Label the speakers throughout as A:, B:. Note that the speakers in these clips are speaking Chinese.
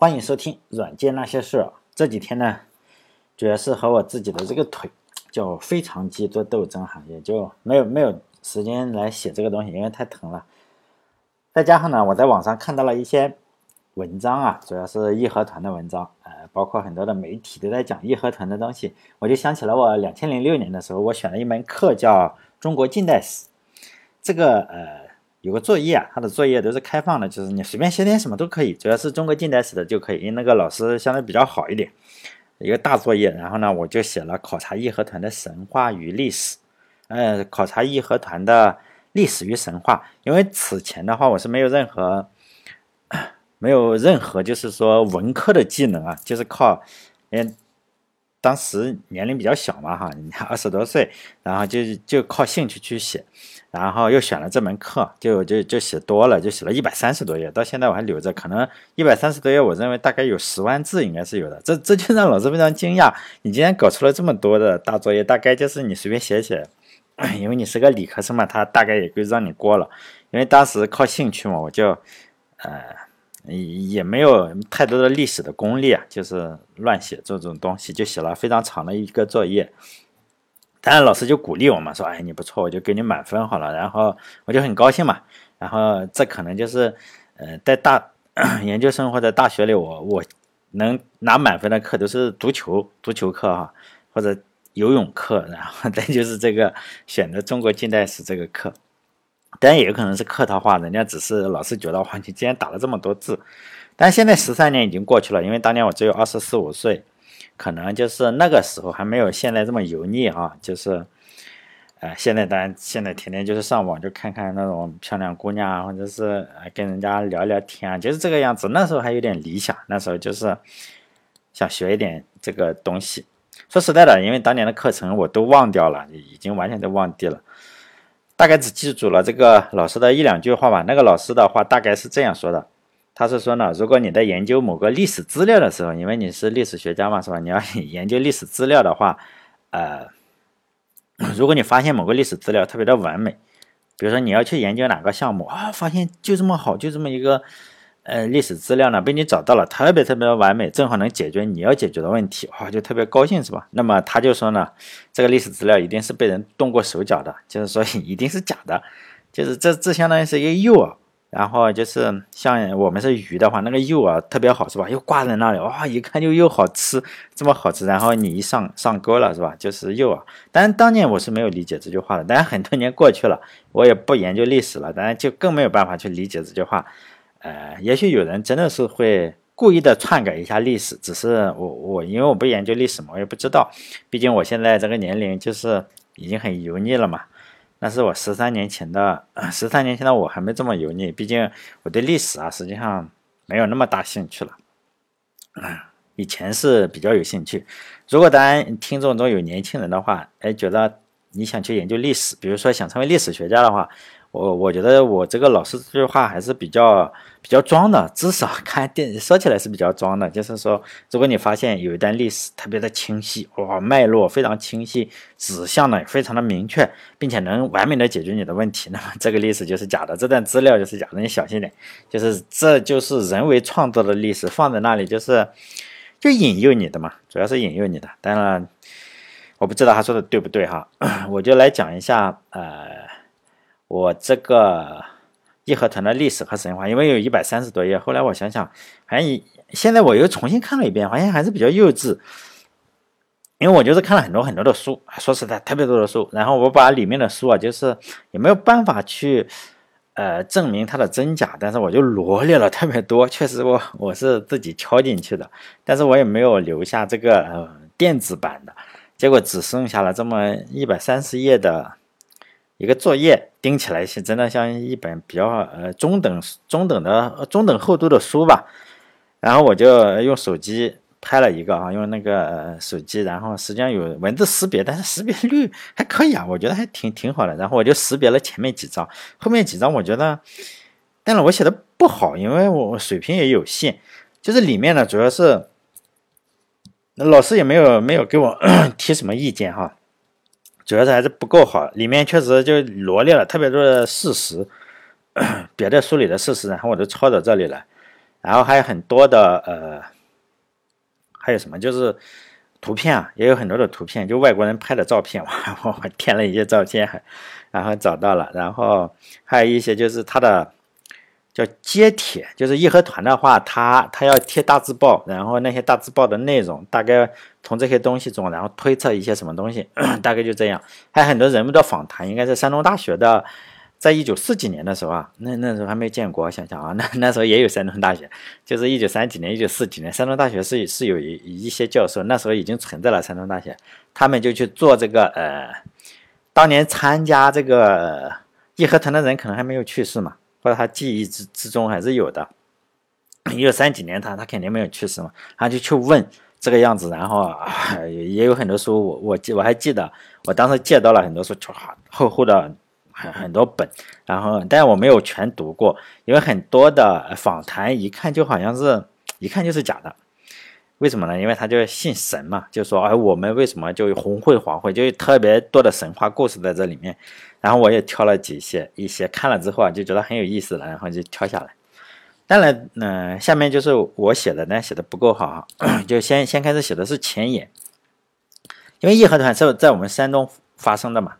A: 欢迎收听《软件那些事》。这几天呢，主要是和我自己的这个腿就非常激做斗争哈，也就没有没有时间来写这个东西，因为太疼了。再加上呢，我在网上看到了一些文章啊，主要是义和团的文章，呃，包括很多的媒体都在讲义和团的东西，我就想起了我两千零六年的时候，我选了一门课叫中国近代史，这个呃。有个作业啊，他的作业都是开放的，就是你随便写点什么都可以，主要是中国近代史的就可以，因为那个老师相对比较好一点。一个大作业，然后呢，我就写了考察义和团的神话与历史，呃，考察义和团的历史与神话。因为此前的话，我是没有任何没有任何就是说文科的技能啊，就是靠，嗯。当时年龄比较小嘛，哈，二十多岁，然后就就靠兴趣去写，然后又选了这门课，就就就写多了，就写了一百三十多页，到现在我还留着，可能一百三十多页，我认为大概有十万字应该是有的，这这就让老师非常惊讶，你竟然搞出了这么多的大作业，大概就是你随便写写，因为你是个理科生嘛，他大概也就让你过了，因为当时靠兴趣嘛，我就，呃。也没有太多的历史的功力啊，就是乱写这种东西，就写了非常长的一个作业。当然老师就鼓励我嘛，说：“哎，你不错，我就给你满分好了。”然后我就很高兴嘛。然后这可能就是，呃，在大 研究生或者大学里，我我能拿满分的课都是足球足球课哈，或者游泳课，然后 再就是这个选择中国近代史这个课。当然也有可能是客套话，人家只是老是觉得哇，你竟然打了这么多字。但现在十三年已经过去了，因为当年我只有二十四五岁，可能就是那个时候还没有现在这么油腻啊。就是，呃，现在当然现在天天就是上网就看看那种漂亮姑娘啊，或者是跟人家聊聊天啊，就是这个样子。那时候还有点理想，那时候就是想学一点这个东西。说实在的，因为当年的课程我都忘掉了，已经完全都忘记了。大概只记住了这个老师的一两句话吧。那个老师的话大概是这样说的：他是说呢，如果你在研究某个历史资料的时候，因为你是历史学家嘛，是吧？你要研究历史资料的话，呃，如果你发现某个历史资料特别的完美，比如说你要去研究哪个项目啊，发现就这么好，就这么一个。呃，历史资料呢被你找到了，特别特别的完美，正好能解决你要解决的问题，哇，就特别高兴，是吧？那么他就说呢，这个历史资料一定是被人动过手脚的，就是说一定是假的，就是这这相当于是一个诱饵，然后就是像我们是鱼的话，那个诱饵特别好，是吧？又挂在那里，哇，一看就又好吃，这么好吃，然后你一上上钩了，是吧？就是诱饵。当然当年我是没有理解这句话的，当然很多年过去了，我也不研究历史了，当然就更没有办法去理解这句话。呃，也许有人真的是会故意的篡改一下历史，只是我我因为我不研究历史嘛，我也不知道。毕竟我现在这个年龄就是已经很油腻了嘛。那是我十三年前的，十三年前的我还没这么油腻。毕竟我对历史啊，实际上没有那么大兴趣了。啊，以前是比较有兴趣。如果当然听众中有年轻人的话，哎，觉得你想去研究历史，比如说想成为历史学家的话。我我觉得我这个老师这句话还是比较比较装的，至少 看电说起来是比较装的。就是说，如果你发现有一段历史特别的清晰，哇，脉络非常清晰，指向呢非常的明确，并且能完美的解决你的问题，那么这个历史就是假的，这段资料就是假的，你小心点。就是这就是人为创造的历史，放在那里就是就引诱你的嘛，主要是引诱你的。当然，我不知道他说的对不对哈，我就来讲一下呃。我这个义和团的历史和神话，因为有一百三十多页，后来我想想，好像现在我又重新看了一遍，好像还是比较幼稚。因为我就是看了很多很多的书，说实在特别多的书，然后我把里面的书啊，就是也没有办法去呃证明它的真假，但是我就罗列了特别多，确实我我是自己敲进去的，但是我也没有留下这个电子版的，结果只剩下了这么一百三十页的。一个作业钉起来是真的像一本比较呃中等中等的中等厚度的书吧，然后我就用手机拍了一个啊，用那个手机，然后实际上有文字识别，但是识别率还可以啊，我觉得还挺挺好的。然后我就识别了前面几张，后面几张我觉得，但是我写的不好，因为我水平也有限，就是里面呢主要是老师也没有没有给我 提什么意见哈。主要是还是不够好，里面确实就罗列了特别多的事实，别的书里的事实，然后我都抄到这里了，然后还有很多的呃，还有什么就是图片啊，也有很多的图片，就外国人拍的照片，我我填了一些照片，然后找到了，然后还有一些就是他的。叫揭帖，就是义和团的话，他他要贴大字报，然后那些大字报的内容大概从这些东西中，然后推测一些什么东西，大概就这样。还有很多人物的访谈，应该是山东大学的，在一九四几年的时候啊，那那时候还没建国，想想啊，那那时候也有山东大学，就是一九三几年、一九四几年，山东大学是是有一一些教授，那时候已经存在了山东大学，他们就去做这个呃，当年参加这个义和团的人可能还没有去世嘛。或者他记忆之之中还是有的，一九三几年他他肯定没有去世嘛，他就去问这个样子，然后 也有很多书，我我记我还记得，我当时借到了很多书，就厚厚的很很多本，然后但我没有全读过，因为很多的访谈一看就好像是一看就是假的，为什么呢？因为他就信神嘛，就说哎我们为什么就红会黄会，就特别多的神话故事在这里面。然后我也挑了几些，一些看了之后啊，就觉得很有意思了，然后就挑下来。当然，嗯，下面就是我写的但，写的不够好，就先先开始写的是前言，因为义和团是在我们山东发生的嘛。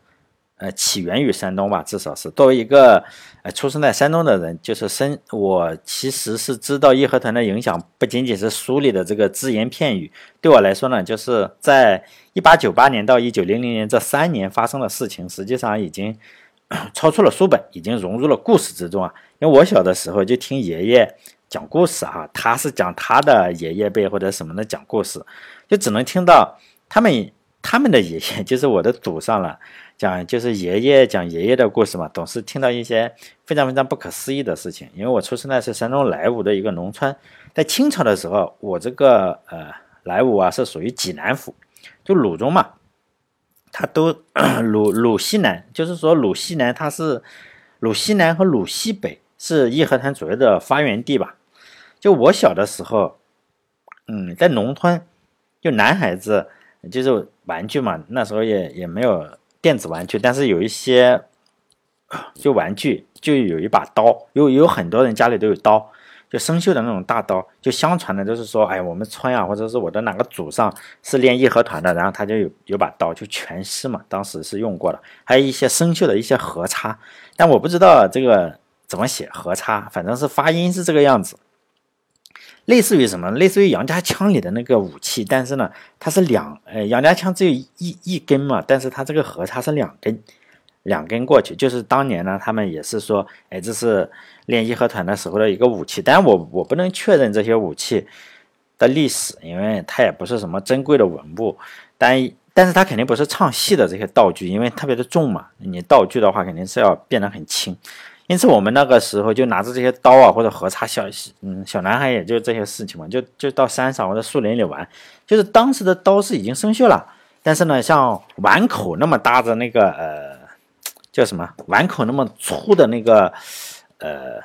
A: 呃，起源于山东吧，至少是作为一个呃出生在山东的人，就是生我其实是知道义和团的影响，不仅仅是书里的这个只言片语，对我来说呢，就是在一八九八年到一九零零年这三年发生的事情，实际上已经 超出了书本，已经融入了故事之中啊。因为我小的时候就听爷爷讲故事啊，他是讲他的爷爷辈或者什么的讲故事，就只能听到他们他们的爷爷，就是我的祖上了。讲就是爷爷讲爷爷的故事嘛，总是听到一些非常非常不可思议的事情。因为我出生在是山东莱芜的一个农村，在清朝的时候，我这个呃莱芜啊是属于济南府，就鲁中嘛，它都鲁鲁西南，就是说鲁西南它是鲁西南和鲁西北是义和团主要的发源地吧。就我小的时候，嗯，在农村，就男孩子就是玩具嘛，那时候也也没有。电子玩具，但是有一些 就玩具就有一把刀，有有很多人家里都有刀，就生锈的那种大刀，就相传的就是说，哎，我们村啊，或者是我的哪个祖上是练义和团的，然后他就有有把刀，就全尸嘛，当时是用过的，还有一些生锈的一些盒叉，但我不知道这个怎么写盒叉，反正是发音是这个样子。类似于什么？类似于杨家枪里的那个武器，但是呢，它是两，呃，杨家枪只有一一根嘛，但是它这个盒它是两根，两根过去，就是当年呢，他们也是说，哎，这是练义和团的时候的一个武器，但我我不能确认这些武器的历史，因为它也不是什么珍贵的文物，但但是它肯定不是唱戏的这些道具，因为特别的重嘛，你道具的话肯定是要变得很轻。因此，我们那个时候就拿着这些刀啊，或者核叉，小嗯小男孩也就这些事情嘛，就就到山上或者树林里玩。就是当时的刀是已经生锈了，但是呢，像碗口那么大的那个呃叫什么碗口那么粗的那个呃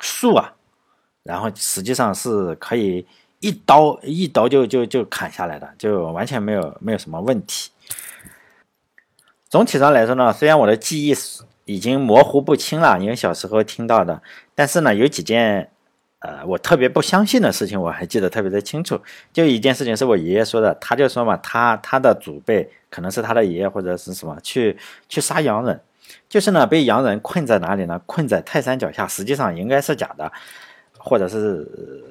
A: 树啊，然后实际上是可以一刀一刀就就就砍下来的，就完全没有没有什么问题。总体上来说呢，虽然我的记忆是。已经模糊不清了，因为小时候听到的。但是呢，有几件，呃，我特别不相信的事情，我还记得特别的清楚。就一件事情是我爷爷说的，他就说嘛，他他的祖辈可能是他的爷爷或者是什么，去去杀洋人，就是呢被洋人困在哪里呢？困在泰山脚下，实际上应该是假的，或者是。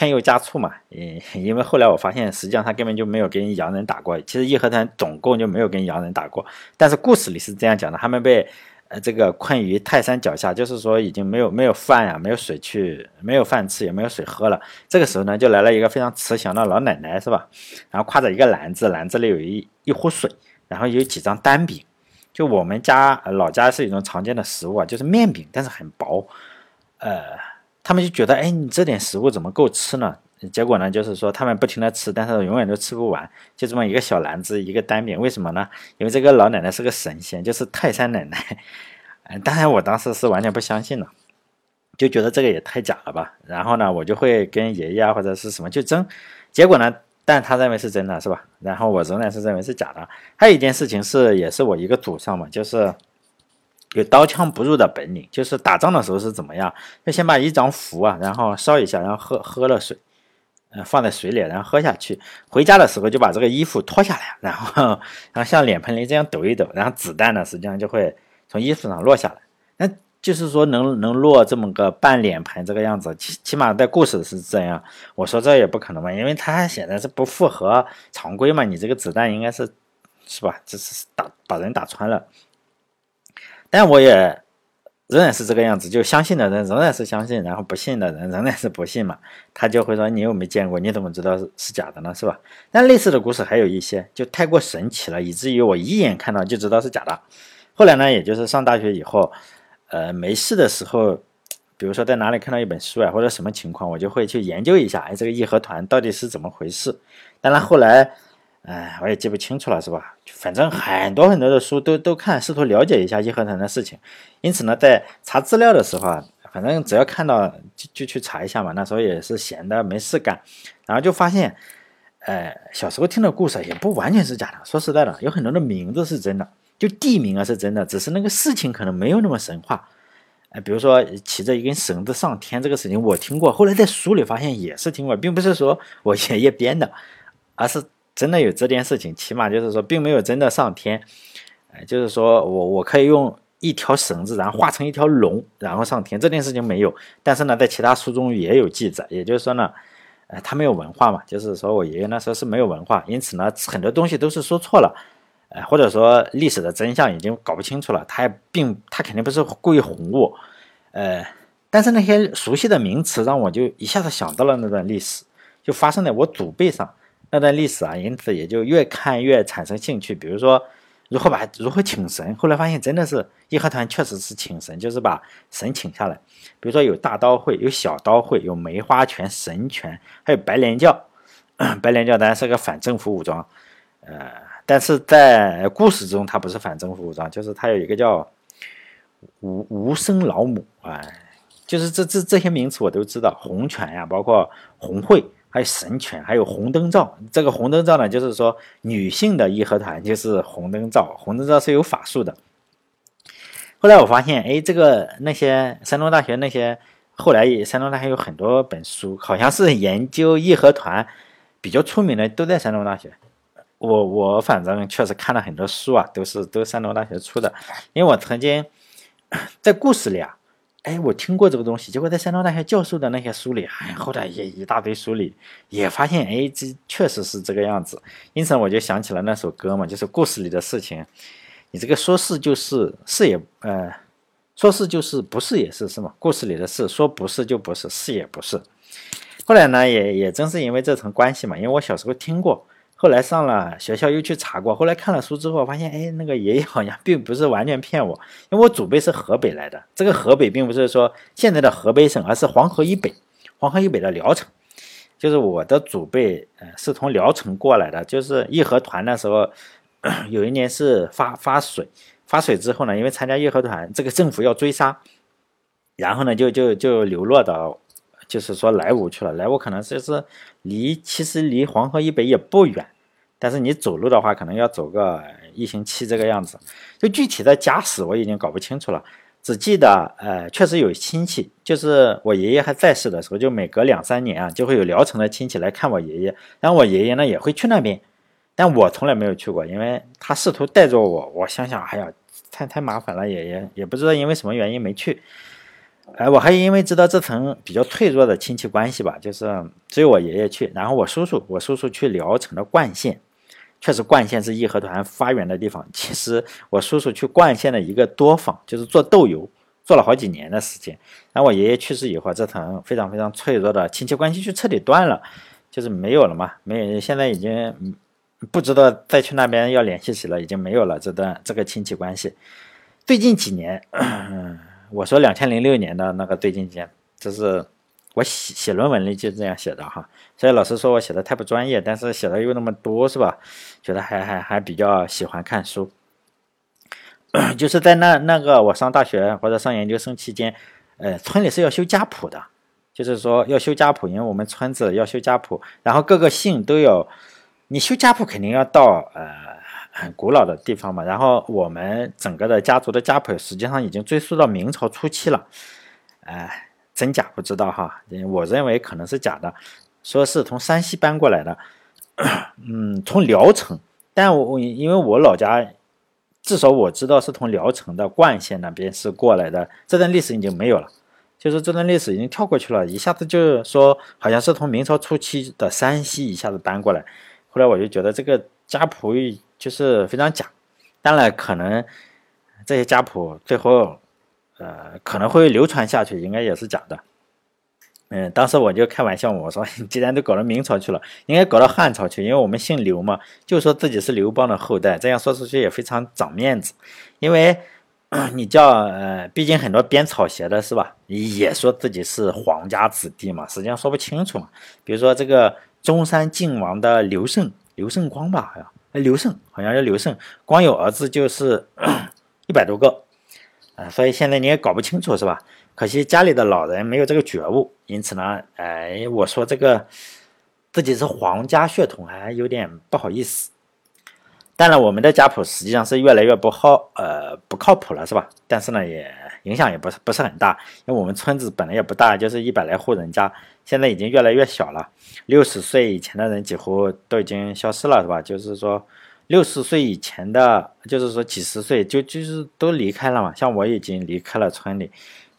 A: 添油加醋嘛，嗯，因为后来我发现，实际上他根本就没有跟洋人打过。其实义和团总共就没有跟洋人打过，但是故事里是这样讲的：他们被呃这个困于泰山脚下，就是说已经没有没有饭呀，没有水去，没有饭吃，也没有水喝了。这个时候呢，就来了一个非常慈祥的老奶奶，是吧？然后挎着一个篮子，篮子里有一一壶水，然后有几张单饼。就我们家老家是一种常见的食物啊，就是面饼，但是很薄，呃。他们就觉得，哎，你这点食物怎么够吃呢？结果呢，就是说他们不停的吃，但是永远都吃不完，就这么一个小篮子，一个单饼。为什么呢？因为这个老奶奶是个神仙，就是泰山奶奶。嗯，当然我当时是完全不相信了，就觉得这个也太假了吧。然后呢，我就会跟爷爷啊或者是什么就争。结果呢，但他认为是真的，是吧？然后我仍然是认为是假的。还有一件事情是，也是我一个祖上嘛，就是有刀枪不入的本领，就是打仗的时候是怎么样？要先把一张符啊，然后烧一下，然后喝喝了水，呃，放在水里，然后喝下去。回家的时候就把这个衣服脱下来，然后然后像脸盆里这样抖一抖，然后子弹呢实际上就会从衣服上落下来。那就是说能能落这么个半脸盆这个样子，起起码在故事是这样。我说这也不可能嘛，因为它显然是不符合常规嘛。你这个子弹应该是是吧？这是打把人打穿了。但我也仍然是这个样子，就相信的人仍然是相信，然后不信的人仍然是不信嘛。他就会说：“你又没见过，你怎么知道是是假的呢？是吧？”但类似的故事还有一些，就太过神奇了，以至于我一眼看到就知道是假的。后来呢，也就是上大学以后，呃，没事的时候，比如说在哪里看到一本书啊，或者什么情况，我就会去研究一下，哎，这个义和团到底是怎么回事。当然后来。哎，我也记不清楚了，是吧？反正很多很多的书都都看，试图了解一下义和团的事情。因此呢，在查资料的时候啊，反正只要看到就就去查一下嘛。那时候也是闲的没事干，然后就发现，呃，小时候听的故事也不完全是假的。说实在的，有很多的名字是真的，就地名啊是真的，只是那个事情可能没有那么神话。哎，比如说骑着一根绳子上天这个事情，我听过，后来在书里发现也是听过，并不是说我爷爷编的，而是。真的有这件事情，起码就是说，并没有真的上天，哎，就是说我我可以用一条绳子，然后画成一条龙，然后上天，这件事情没有。但是呢，在其他书中也有记载，也就是说呢，呃，他没有文化嘛，就是说我爷爷那时候是没有文化，因此呢，很多东西都是说错了，呃，或者说历史的真相已经搞不清楚了。他也并他肯定不是故意哄我，呃，但是那些熟悉的名词让我就一下子想到了那段历史，就发生在我祖辈上。那段历史啊，因此也就越看越产生兴趣。比如说，如何把如何请神，后来发现真的是义和团确实是请神，就是把神请下来。比如说有大刀会，有小刀会，有梅花拳、神拳，还有白莲教。白莲教当然是个反政府武装，呃，但是在故事中它不是反政府武装，就是它有一个叫无无声老母啊，就是这这这些名词我都知道，红拳呀，包括红会。还有神犬，还有红灯照。这个红灯照呢，就是说女性的义和团就是红灯照。红灯照是有法术的。后来我发现，哎，这个那些山东大学那些，后来山东大学有很多本书，好像是研究义和团比较出名的，都在山东大学。我我反正确实看了很多书啊，都是都山东大学出的。因为我曾经 在故事里啊。哎，我听过这个东西，结果在山东大学教授的那些书里，哎，后来也一大堆书里也发现，哎，这确实是这个样子。因此我就想起了那首歌嘛，就是故事里的事情，你这个说是就是，是也，呃，说是就是，不是也是，是吗？故事里的事，说不是就不是，是也不是。后来呢，也也正是因为这层关系嘛，因为我小时候听过。后来上了学校又去查过，后来看了书之后发现，哎，那个爷爷好像并不是完全骗我，因为我祖辈是河北来的，这个河北并不是说现在的河北省，而是黄河以北，黄河以北的聊城，就是我的祖辈，呃，是从聊城过来的，就是义和团那时候，有一年是发发水，发水之后呢，因为参加义和团，这个政府要追杀，然后呢，就就就流落到。就是说莱芜去了，莱芜可能就是离其实离黄河以北也不远，但是你走路的话，可能要走个一星期这个样子。就具体的家史我已经搞不清楚了，只记得呃，确实有亲戚，就是我爷爷还在世的时候，就每隔两三年啊，就会有聊城的亲戚来看我爷爷，然后我爷爷呢也会去那边，但我从来没有去过，因为他试图带着我，我想想，哎呀，太太麻烦了，爷爷也不知道因为什么原因没去。哎，我还因为知道这层比较脆弱的亲戚关系吧，就是只有我爷爷去，然后我叔叔，我叔叔去聊城的冠县，确实冠县是义和团发源的地方。其实我叔叔去冠县的一个多坊，就是做豆油，做了好几年的时间。然后我爷爷去世以后，这层非常非常脆弱的亲戚关系就彻底断了，就是没有了嘛，没有，现在已经不知道再去那边要联系谁了，已经没有了这段这个亲戚关系。最近几年。我说两千零六年的那个对镜间，这是我写写论文里就这样写的哈。所以老师说我写的太不专业，但是写的又那么多，是吧？觉得还还还比较喜欢看书。就是在那那个我上大学或者上研究生期间，呃，村里是要修家谱的，就是说要修家谱，因为我们村子要修家谱，然后各个姓都有。你修家谱肯定要到呃很古老的地方嘛。然后我们整个的家族的家谱实际上已经追溯到明朝初期了，哎，真假不知道哈，我认为可能是假的，说是从山西搬过来的，嗯，从聊城，但我因为我老家。至少我知道是从聊城的冠县那边是过来的，这段历史已经没有了，就是这段历史已经跳过去了，一下子就是说好像是从明朝初期的山西一下子搬过来，后来我就觉得这个家谱就是非常假，当然可能这些家谱最后呃可能会流传下去，应该也是假的。嗯，当时我就开玩笑，我说既然都搞到明朝去了，应该搞到汉朝去，因为我们姓刘嘛，就说自己是刘邦的后代，这样说出去也非常长面子。因为 你叫呃，毕竟很多编草鞋的是吧，也说自己是皇家子弟嘛，实际上说不清楚嘛。比如说这个中山靖王的刘胜，刘胜光吧，好像哎，刘胜好像叫刘胜，光有儿子就是 一百多个，啊，所以现在你也搞不清楚是吧？可惜家里的老人没有这个觉悟，因此呢，哎，我说这个自己是皇家血统还有点不好意思。当然，我们的家谱实际上是越来越不好，呃，不靠谱了，是吧？但是呢，也影响也不是不是很大，因为我们村子本来也不大，就是一百来户人家，现在已经越来越小了。六十岁以前的人几乎都已经消失了，是吧？就是说，六十岁以前的，就是说几十岁就就是都离开了嘛。像我已经离开了村里。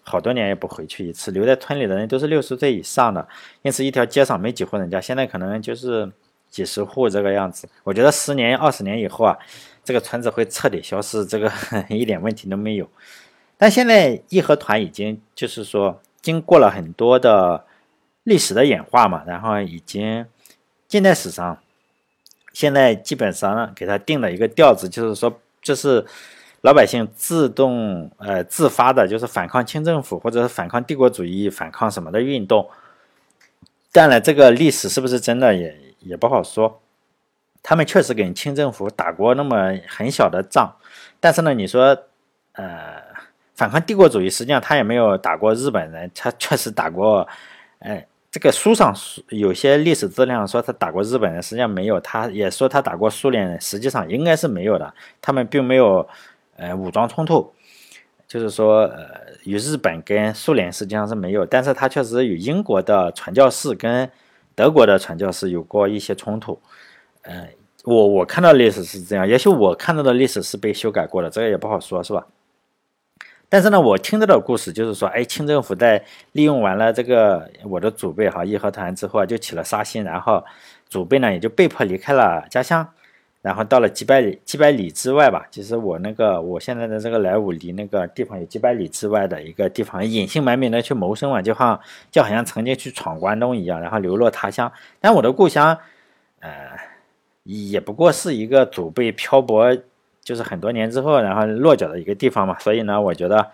A: 好多年也不回去一次，留在村里的人都是六十岁以上的，因此一条街上没几户人家，现在可能就是几十户这个样子。我觉得十年、二十年以后啊，这个村子会彻底消失，这个 一点问题都没有。但现在义和团已经就是说经过了很多的历史的演化嘛，然后已经近代史上现在基本上给他定了一个调子，就是说这是。老百姓自动呃自发的，就是反抗清政府或者是反抗帝国主义、反抗什么的运动。当然，这个历史是不是真的也也不好说。他们确实跟清政府打过那么很小的仗，但是呢，你说呃反抗帝国主义，实际上他也没有打过日本人，他确实打过。哎，这个书上有些历史资料说他打过日本人，实际上没有。他也说他打过苏联人，实际上应该是没有的。他们并没有。呃，武装冲突，就是说，呃，与日本跟苏联实际上是没有，但是他确实与英国的传教士跟德国的传教士有过一些冲突。呃，我我看到历史是这样，也许我看到的历史是被修改过的，这个也不好说，是吧？但是呢，我听到的故事就是说，哎，清政府在利用完了这个我的祖辈哈义和团之后啊，就起了杀心，然后祖辈呢也就被迫离开了家乡。然后到了几百里几百里之外吧，其实我那个我现在的这个莱芜离那个地方有几百里之外的一个地方，隐姓埋名的去谋生嘛，就好像就好像曾经去闯关东一样，然后流落他乡。但我的故乡，呃，也不过是一个祖辈漂泊，就是很多年之后然后落脚的一个地方嘛。所以呢，我觉得。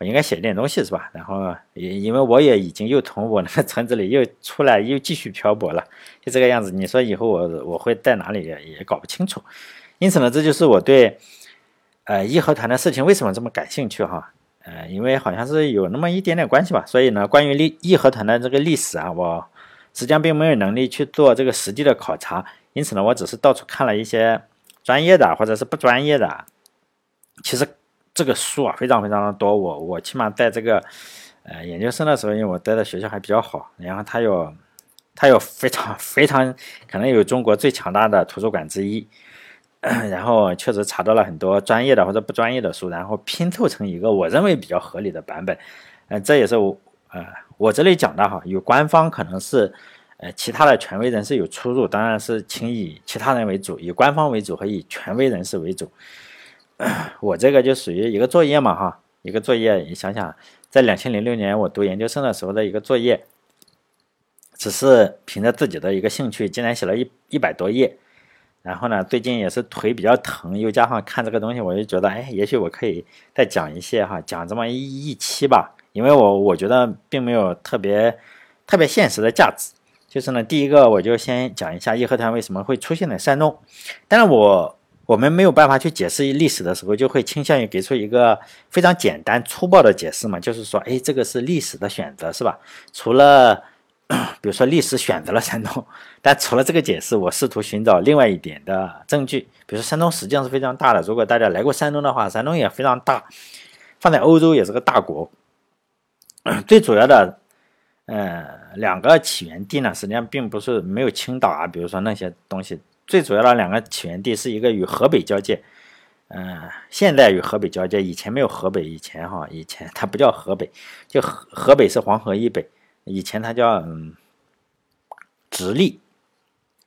A: 我应该写一点东西是吧？然后也因为我也已经又从我那个村子里又出来，又继续漂泊了，就这个样子。你说以后我我会在哪里也也搞不清楚。因此呢，这就是我对呃义和团的事情为什么这么感兴趣哈？呃，因为好像是有那么一点点关系吧。所以呢，关于历义和团的这个历史啊，我实际上并没有能力去做这个实地的考察。因此呢，我只是到处看了一些专业的或者是不专业的，其实。这个书啊，非常非常的多。我我起码在这个呃研究生的时候，因为我待的学校还比较好，然后它有它有非常 非常可能有中国最强大的图书馆之一。然后确实查到了很多专业的或者不专业的书，然后拼凑成一个我认为比较合理的版本。呃，这也是我呃我这里讲的哈，有官方可能是呃其他的权威人士有出入，当然是请以其他人为主，以官方为主和以权威人士为主。我这个就属于一个作业嘛，哈，一个作业。你想想，在两千零六年我读研究生的时候的一个作业，只是凭着自己的一个兴趣，竟然写了一一百多页。然后呢，最近也是腿比较疼，又加上看这个东西，我就觉得，哎，也许我可以再讲一些哈，讲这么一一期吧。因为我我觉得并没有特别特别现实的价值。就是呢，第一个我就先讲一下义和团为什么会出现在山东。但是我。我们没有办法去解释历史的时候，就会倾向于给出一个非常简单粗暴的解释嘛，就是说，哎，这个是历史的选择，是吧？除了 比如说历史选择了山东，但除了这个解释，我试图寻找另外一点的证据。比如说山东实际上是非常大的，如果大家来过山东的话，山东也非常大，放在欧洲也是个大国。最主要的，呃，两个起源地呢，实际上并不是没有青岛啊，比如说那些东西。最主要的两个起源地是一个与河北交界，嗯，现在与河北交界，以前没有河北，以前哈，以前它不叫河北，就河河北是黄河以北。以前它叫，直隶，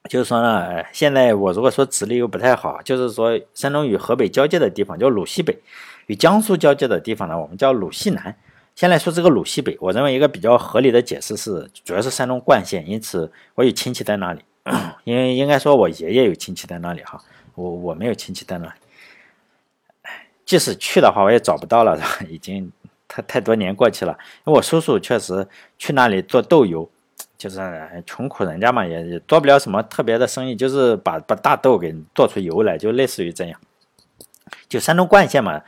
A: 就是说呢，现在我如果说直隶又不太好，就是说山东与河北交界的地方叫鲁西北，与江苏交界的地方呢，我们叫鲁西南。先来说这个鲁西北，我认为一个比较合理的解释是，主要是山东冠县，因此我有亲戚在那里，因为应该说我爷爷有亲戚在那里哈，我我没有亲戚在那里，即使去的话，我也找不到了，已经。太太多年过去了，因为我叔叔确实去那里做豆油，就是穷苦人家嘛，也也做不了什么特别的生意，就是把把大豆给做出油来，就类似于这样。就山东冠县嘛，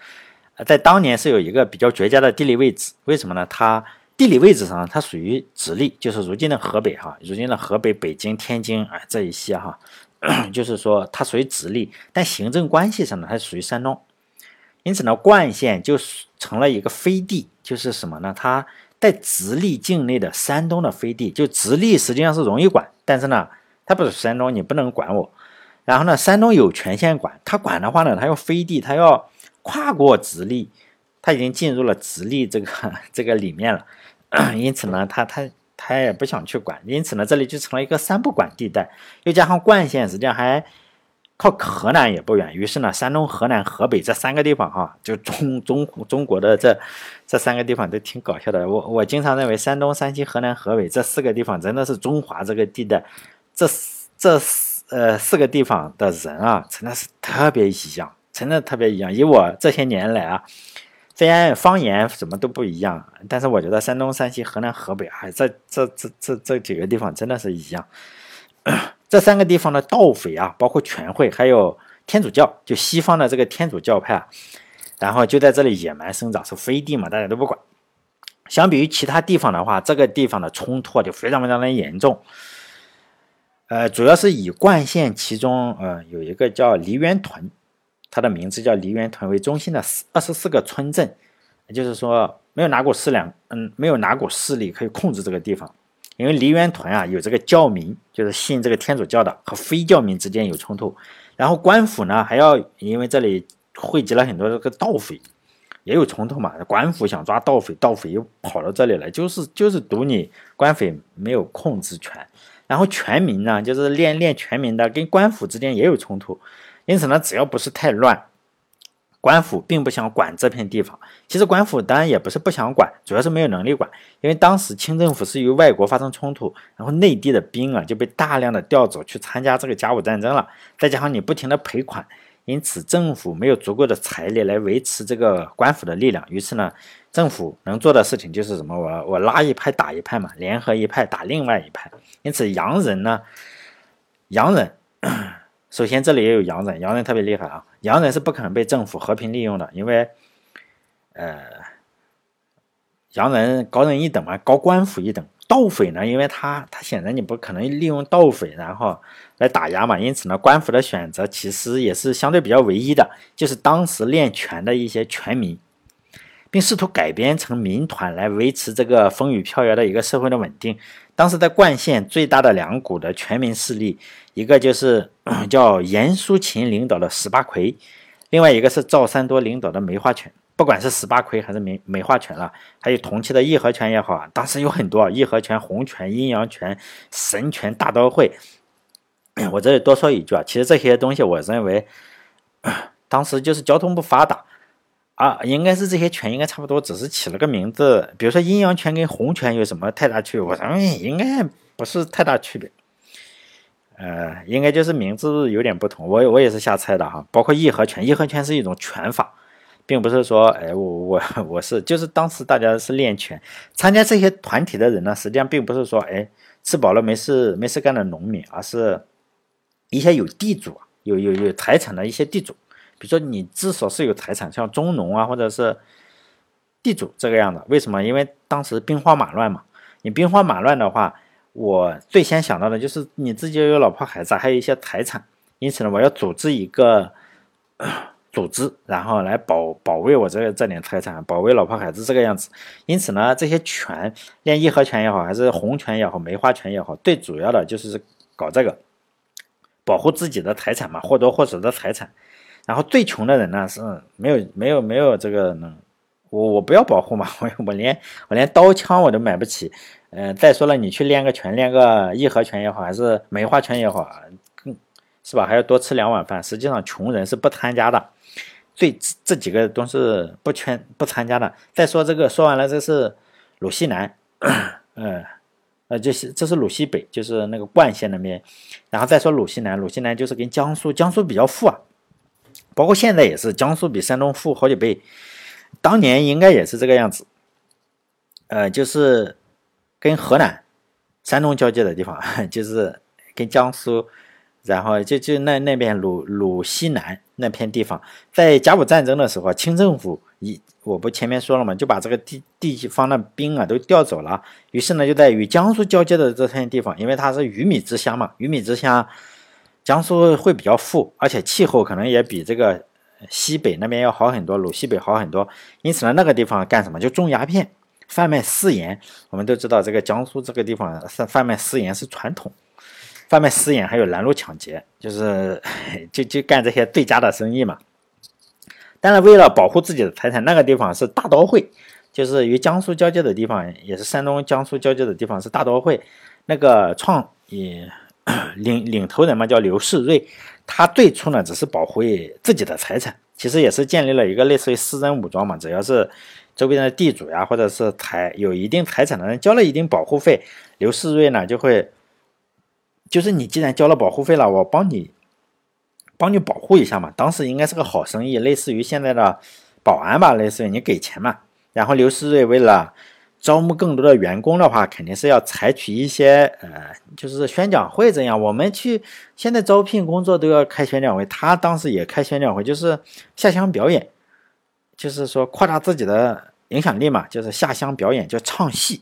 A: 在当年是有一个比较绝佳的地理位置，为什么呢？它地理位置上它属于直隶，就是如今的河北哈，如今的河北、北京、天津啊这一些哈，就是说它属于直隶，但行政关系上呢，它属于山东。因此呢，冠县就成了一个飞地，就是什么呢？它在直隶境内的山东的飞地，就直隶实际上是容易管，但是呢，它不是山东，你不能管我。然后呢，山东有权限管，他管的话呢，他要飞地，他要跨过直隶，他已经进入了直隶这个这个里面了。因此呢，他他他也不想去管，因此呢，这里就成了一个三不管地带。又加上冠县实际上还。靠河南也不远，于是呢，山东、河南、河北这三个地方哈，就中中中国的这这三个地方都挺搞笑的。我我经常认为，山东、山西、河南、河北这四个地方真的是中华这个地带，这这呃四个地方的人啊，真的是特别一样，真的特别一样。以我这些年来啊，虽然方言什么都不一样，但是我觉得山东、山西、河南、河北啊，这这这这这几个地方真的是一样。这三个地方的盗匪啊，包括全会，还有天主教，就西方的这个天主教派啊，然后就在这里野蛮生长，是飞地嘛，大家都不管。相比于其他地方的话，这个地方的冲突就非常非常的严重。呃，主要是以冠县其中呃有一个叫梨园屯，它的名字叫梨园屯为中心的四二十四个村镇，也就是说没有哪股势力，嗯，没有哪股势力可以控制这个地方。因为梨园屯啊，有这个教民，就是信这个天主教的，和非教民之间有冲突。然后官府呢，还要因为这里汇集了很多这个盗匪，也有冲突嘛。官府想抓盗匪，盗匪又跑到这里来，就是就是赌你官匪没有控制权。然后全民呢，就是练练全民的，跟官府之间也有冲突。因此呢，只要不是太乱。官府并不想管这片地方，其实官府当然也不是不想管，主要是没有能力管。因为当时清政府是与外国发生冲突，然后内地的兵啊就被大量的调走去参加这个甲午战争了，再加上你不停的赔款，因此政府没有足够的财力来维持这个官府的力量。于是呢，政府能做的事情就是什么？我我拉一派打一派嘛，联合一派打另外一派。因此洋人呢，洋人。首先，这里也有洋人，洋人特别厉害啊！洋人是不可能被政府和平利用的，因为，呃，洋人高人一等嘛，高官府一等。盗匪呢，因为他他显然你不可能利用盗匪然后来打压嘛，因此呢，官府的选择其实也是相对比较唯一的，就是当时练拳的一些拳民。并试图改编成民团来维持这个风雨飘摇的一个社会的稳定。当时在冠县最大的两股的全民势力，一个就是 叫严淑琴领导的十八魁，另外一个是赵三多领导的梅花拳。不管是十八魁还是梅梅花拳了，还有同期的义和拳也好啊，当时有很多义和拳、洪拳、阴阳拳、神拳、大刀会。我这里多说一句啊，其实这些东西我认为，当时就是交通不发达。啊，应该是这些拳应该差不多，只是起了个名字。比如说阴阳拳跟洪拳有什么太大区别？我认为应该不是太大区别。呃，应该就是名字有点不同。我我也是瞎猜的哈。包括义和拳，义和拳是一种拳法，并不是说，哎，我我我是就是当时大家是练拳，参加这些团体的人呢，实际上并不是说，哎，吃饱了没事没事干的农民，而是一些有地主、有有有财产的一些地主。比如说，你至少是有财产，像中农啊，或者是地主这个样子。为什么？因为当时兵荒马乱嘛。你兵荒马乱的话，我最先想到的就是你自己有老婆孩子，还有一些财产，因此呢，我要组织一个 组织，然后来保保卫我这个这点财产，保卫老婆孩子这个样子。因此呢，这些权，练义和拳也好，还是洪拳也好，梅花拳也好，最主要的就是搞这个，保护自己的财产嘛，或多或少的财产。然后最穷的人呢，是没有没有没有这个能。我我不要保护嘛，我我连我连刀枪我都买不起，嗯，再说了，你去练个拳，练个义和拳也好，还是梅花拳也好，更是吧？还要多吃两碗饭。实际上，穷人是不参加的，最这几个都是不圈不参加的。再说这个，说完了，这是鲁西南，嗯，呃，这是这是鲁西北，就是那个冠县那边。然后再说鲁西南，鲁西南就是跟江苏，江苏比较富啊，包括现在也是，江苏比山东富好几倍。当年应该也是这个样子，呃，就是跟河南、山东交界的地方，就是跟江苏，然后就就那那边鲁鲁西南那片地方，在甲午战争的时候，清政府一我不前面说了嘛，就把这个地地方的兵啊都调走了，于是呢就在与江苏交接的这片地方，因为它是鱼米之乡嘛，鱼米之乡，江苏会比较富，而且气候可能也比这个。西北那边要好很多，鲁西北好很多，因此呢，那个地方干什么？就种鸦片，贩卖私盐。我们都知道，这个江苏这个地方贩贩卖私盐是传统，贩卖私盐还有拦路抢劫，就是 就就干这些对家的生意嘛。当然，为了保护自己的财产，那个地方是大刀会，就是与江苏交界的地方，也是山东江苏交界的地方是大刀会。那个创也 领领头人嘛，叫刘世瑞。他最初呢，只是保护自己的财产，其实也是建立了一个类似于私人武装嘛。只要是周边的地主呀，或者是财有一定财产的人交了一定保护费，刘世瑞呢就会，就是你既然交了保护费了，我帮你帮你保护一下嘛。当时应该是个好生意，类似于现在的保安吧，类似于你给钱嘛。然后刘世瑞为了。招募更多的员工的话，肯定是要采取一些呃，就是宣讲会这样。我们去现在招聘工作都要开宣讲会，他当时也开宣讲会，就是下乡表演，就是说扩大自己的影响力嘛，就是下乡表演，就唱戏。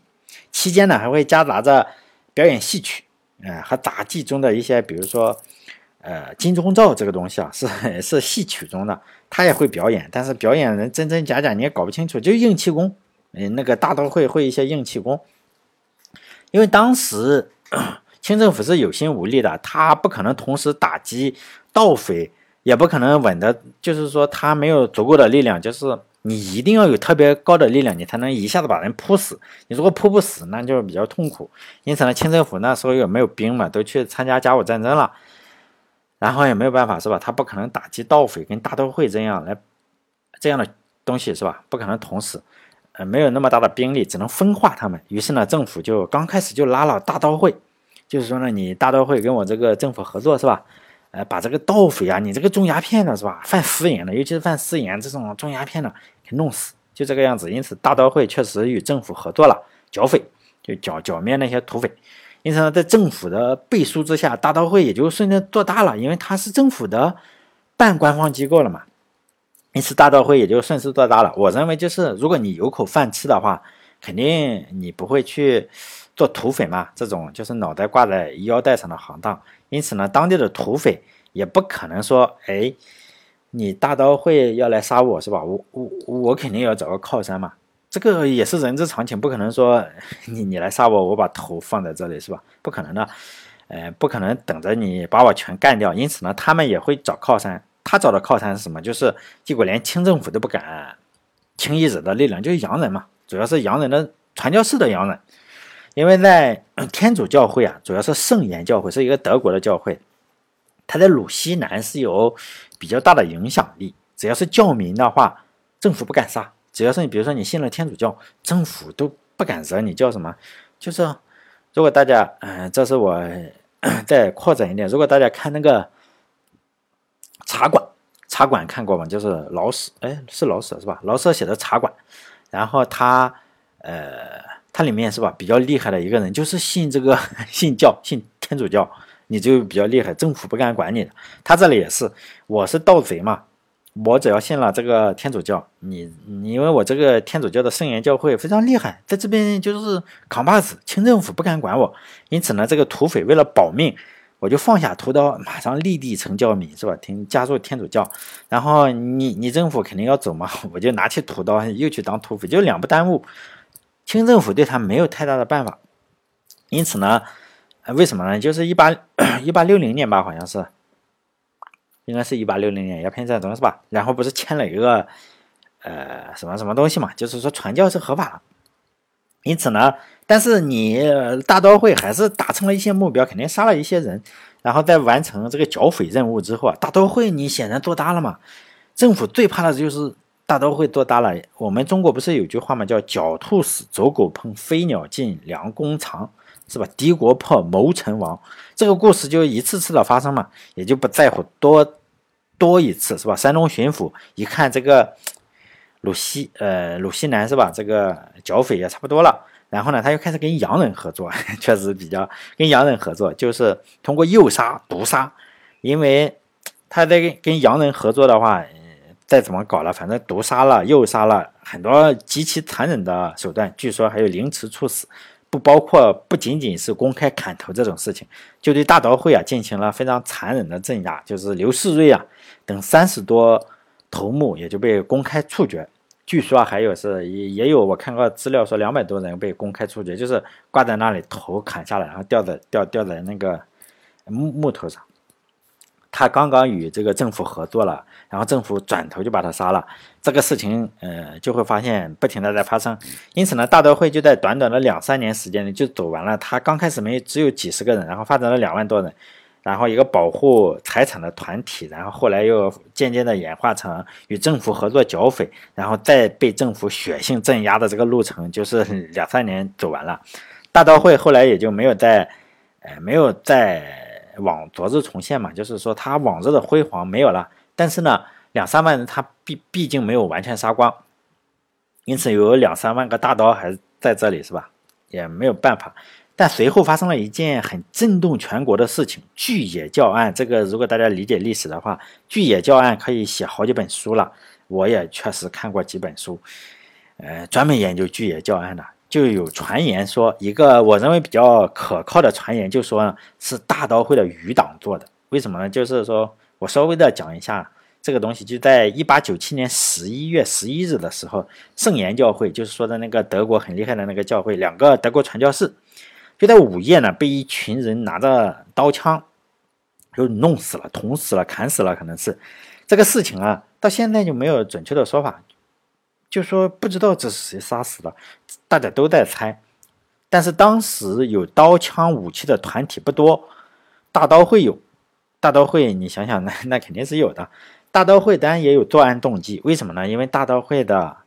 A: 期间呢，还会夹杂着表演戏曲，呃，和杂技中的一些，比如说呃金钟罩这个东西啊，是 是戏曲中的，他也会表演，但是表演人真真假假你也搞不清楚，就硬气功。嗯，那个大刀会会一些硬气功，因为当时清政府是有心无力的，他不可能同时打击盗匪，也不可能稳的，就是说他没有足够的力量，就是你一定要有特别高的力量，你才能一下子把人扑死。你如果扑不死，那就比较痛苦。因此呢，清政府那时候也没有兵嘛，都去参加甲午战争了，然后也没有办法，是吧？他不可能打击盗匪跟大刀会这样来这样的东西，是吧？不可能同时。呃，没有那么大的兵力，只能分化他们。于是呢，政府就刚开始就拉了大刀会，就是说呢，你大刀会跟我这个政府合作是吧？呃，把这个盗匪啊，你这个种鸦片的是吧？贩私盐的，尤其是贩私盐这种种鸦片的，给弄死，就这个样子。因此，大刀会确实与政府合作了，剿匪，就剿剿灭那些土匪。因此呢，在政府的背书之下，大刀会也就顺着做大了，因为它是政府的半官方机构了嘛。因此，大刀会也就顺势做大了。我认为，就是如果你有口饭吃的话，肯定你不会去做土匪嘛，这种就是脑袋挂在腰带上的行当。因此呢，当地的土匪也不可能说，哎，你大刀会要来杀我是吧？我我我肯定要找个靠山嘛。这个也是人之常情，不可能说 你你来杀我，我把头放在这里是吧？不可能的，呃，不可能等着你把我全干掉。因此呢，他们也会找靠山。他找的靠山是什么？就是结果连清政府都不敢轻易惹的力量，就是洋人嘛，主要是洋人的传教士的洋人。因为在 天主教会啊，主要是圣言教会是一个德国的教会，他在鲁西南是有比较大的影响力。只要是教民的话，政府不敢杀；只要是你，比如说你信了天主教，政府都不敢惹你。叫什么？就是如果大家，嗯，这是我 再扩展一点，如果大家看那个。茶馆，茶馆看过吗？就是老舍，哎，是老舍是吧？老舍写的《茶馆》，然后他，呃，他里面是吧，比较厉害的一个人，就是信这个 信教，信天主教，你就比较厉害，政府不敢管你的。他这里也是，我是盗贼嘛，我只要信了这个天主教，你你因为我这个天主教的圣言教会非常厉害，在这边就是扛把子，清政府不敢管我。因此呢，这个土匪为了保命，我就放下屠刀，马上立地成教民，是吧？听加入天主教。然后你你政府肯定要走嘛，我就拿起屠刀又去当土匪，就两不耽误。清政府对他没有太大的办法。因此呢，为什么呢？就是一八一八六零年吧，好像是。应该是一八六零年鸦片战争是吧？然后不是签了一个呃什么什么东西嘛？就是说传教是合法的。因此呢，但是你大刀会还是达成了一些目标，肯定杀了一些人。然后在完成这个剿匪任务之后啊，大刀会你显然做大了嘛。政府最怕的就是大刀会做大了。我们中国不是有句话嘛，叫“狡兔死，走狗烹，飞鸟尽，良弓藏”，是吧？敌国破，谋臣亡。这个故事就一次次的发生嘛，也就不在乎多多一次，是吧？山东巡抚一看这个鲁西，呃，鲁西南是吧？这个剿匪也差不多了，然后呢，他又开始跟洋人合作，确实比较跟洋人合作，就是通过诱杀、毒杀，因为他在跟跟洋人合作的话，再怎么搞了，反正毒杀了、诱杀了很多极其残忍的手段，据说还有凌迟处死。不包括不仅仅是公开砍头这种事情，就对大刀会啊进行了非常残忍的镇压，就是刘世瑞啊等三十多头目也就被公开处决。据说还有是也也有我看过资料说两百多人被公开处决，就是挂在那里头砍下来，然后吊在吊吊在那个木木头上。他刚刚与这个政府合作了，然后政府转头就把他杀了。这个事情，呃，就会发现不停的在发生。因此呢，大德会就在短短的两三年时间里就走完了。他刚开始没只有几十个人，然后发展了两万多人，然后一个保护财产的团体，然后后来又渐渐的演化成与政府合作剿匪，然后再被政府血性镇压的这个路程，就是两三年走完了。大刀会后来也就没有再，呃，没有再。往昨日重现嘛，就是说他往日的辉煌没有了，但是呢，两三万人他毕毕竟没有完全杀光，因此有两三万个大刀还在这里是吧？也没有办法。但随后发生了一件很震动全国的事情——巨野教案。这个如果大家理解历史的话，巨野教案可以写好几本书了。我也确实看过几本书，呃，专门研究巨野教案的。就有传言说，一个我认为比较可靠的传言，就说是大刀会的余党做的。为什么呢？就是说我稍微的讲一下这个东西。就在一八九七年十一月十一日的时候，圣言教会，就是说的那个德国很厉害的那个教会，两个德国传教士，就在午夜呢，被一群人拿着刀枪就弄死了、捅死了、砍死了，可能是这个事情啊，到现在就没有准确的说法。就说不知道这是谁杀死的，大家都在猜。但是当时有刀枪武器的团体不多，大刀会有，大刀会你想想，那那肯定是有的。大刀会当然也有作案动机，为什么呢？因为大刀会的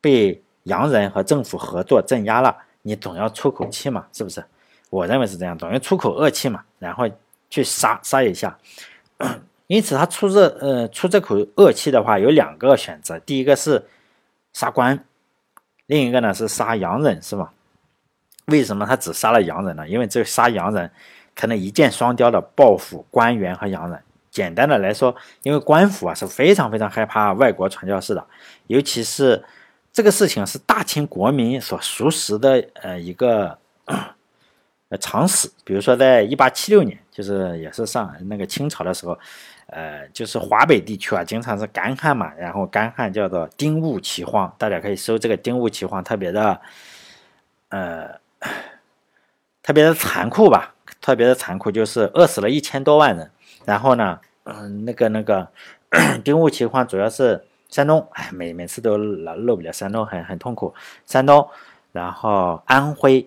A: 被洋人和政府合作镇压了，你总要出口气嘛，是不是？我认为是这样，总要出口恶气嘛，然后去杀杀一下。因此他出这呃出这口恶气的话，有两个选择，第一个是。杀官，另一个呢是杀洋人，是吧？为什么他只杀了洋人呢？因为这杀洋人可能一箭双雕的报复官员和洋人。简单的来说，因为官府啊是非常非常害怕外国传教士的，尤其是这个事情是大清国民所熟识的呃一个呃常识。比如说，在一八七六年，就是也是上那个清朝的时候。呃，就是华北地区啊，经常是干旱嘛，然后干旱叫做丁戊奇荒，大家可以搜这个丁戊奇荒，特别的，呃，特别的残酷吧，特别的残酷，就是饿死了一千多万人。然后呢，嗯，那个那个 丁戊奇荒主要是山东，哎，每每次都漏漏不了山东，很很痛苦。山东，然后安徽、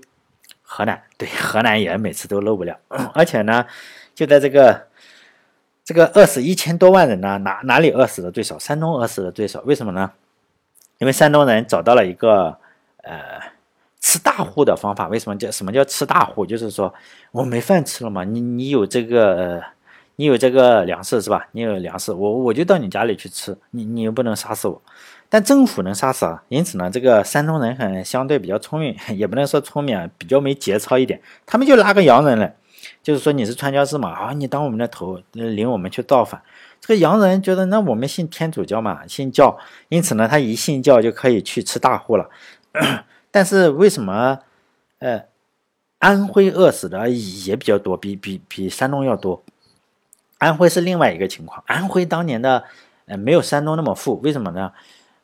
A: 河南，对，河南也每次都漏不了，而且呢，就在这个。这个饿死一千多万人呢，哪哪里饿死的最少？山东饿死的最少，为什么呢？因为山东人找到了一个呃吃大户的方法。为什么叫什么叫吃大户？就是说我没饭吃了嘛，你你有这个你有这个粮食是吧？你有粮食，我我就到你家里去吃，你你又不能杀死我，但政府能杀死啊。因此呢，这个山东人很相对比较聪明，也不能说聪明啊，比较没节操一点。他们就拉个洋人来，就是说你是传教士嘛，啊，你当我们的头，领我们去造反。这个洋人觉得，那我们信天主教嘛，信教，因此呢，他一信教就可以去吃大户了。但是为什么，呃，安徽饿死的也比较多，比比比山东要多？安徽是另外一个情况，安徽当年的呃没有山东那么富，为什么呢？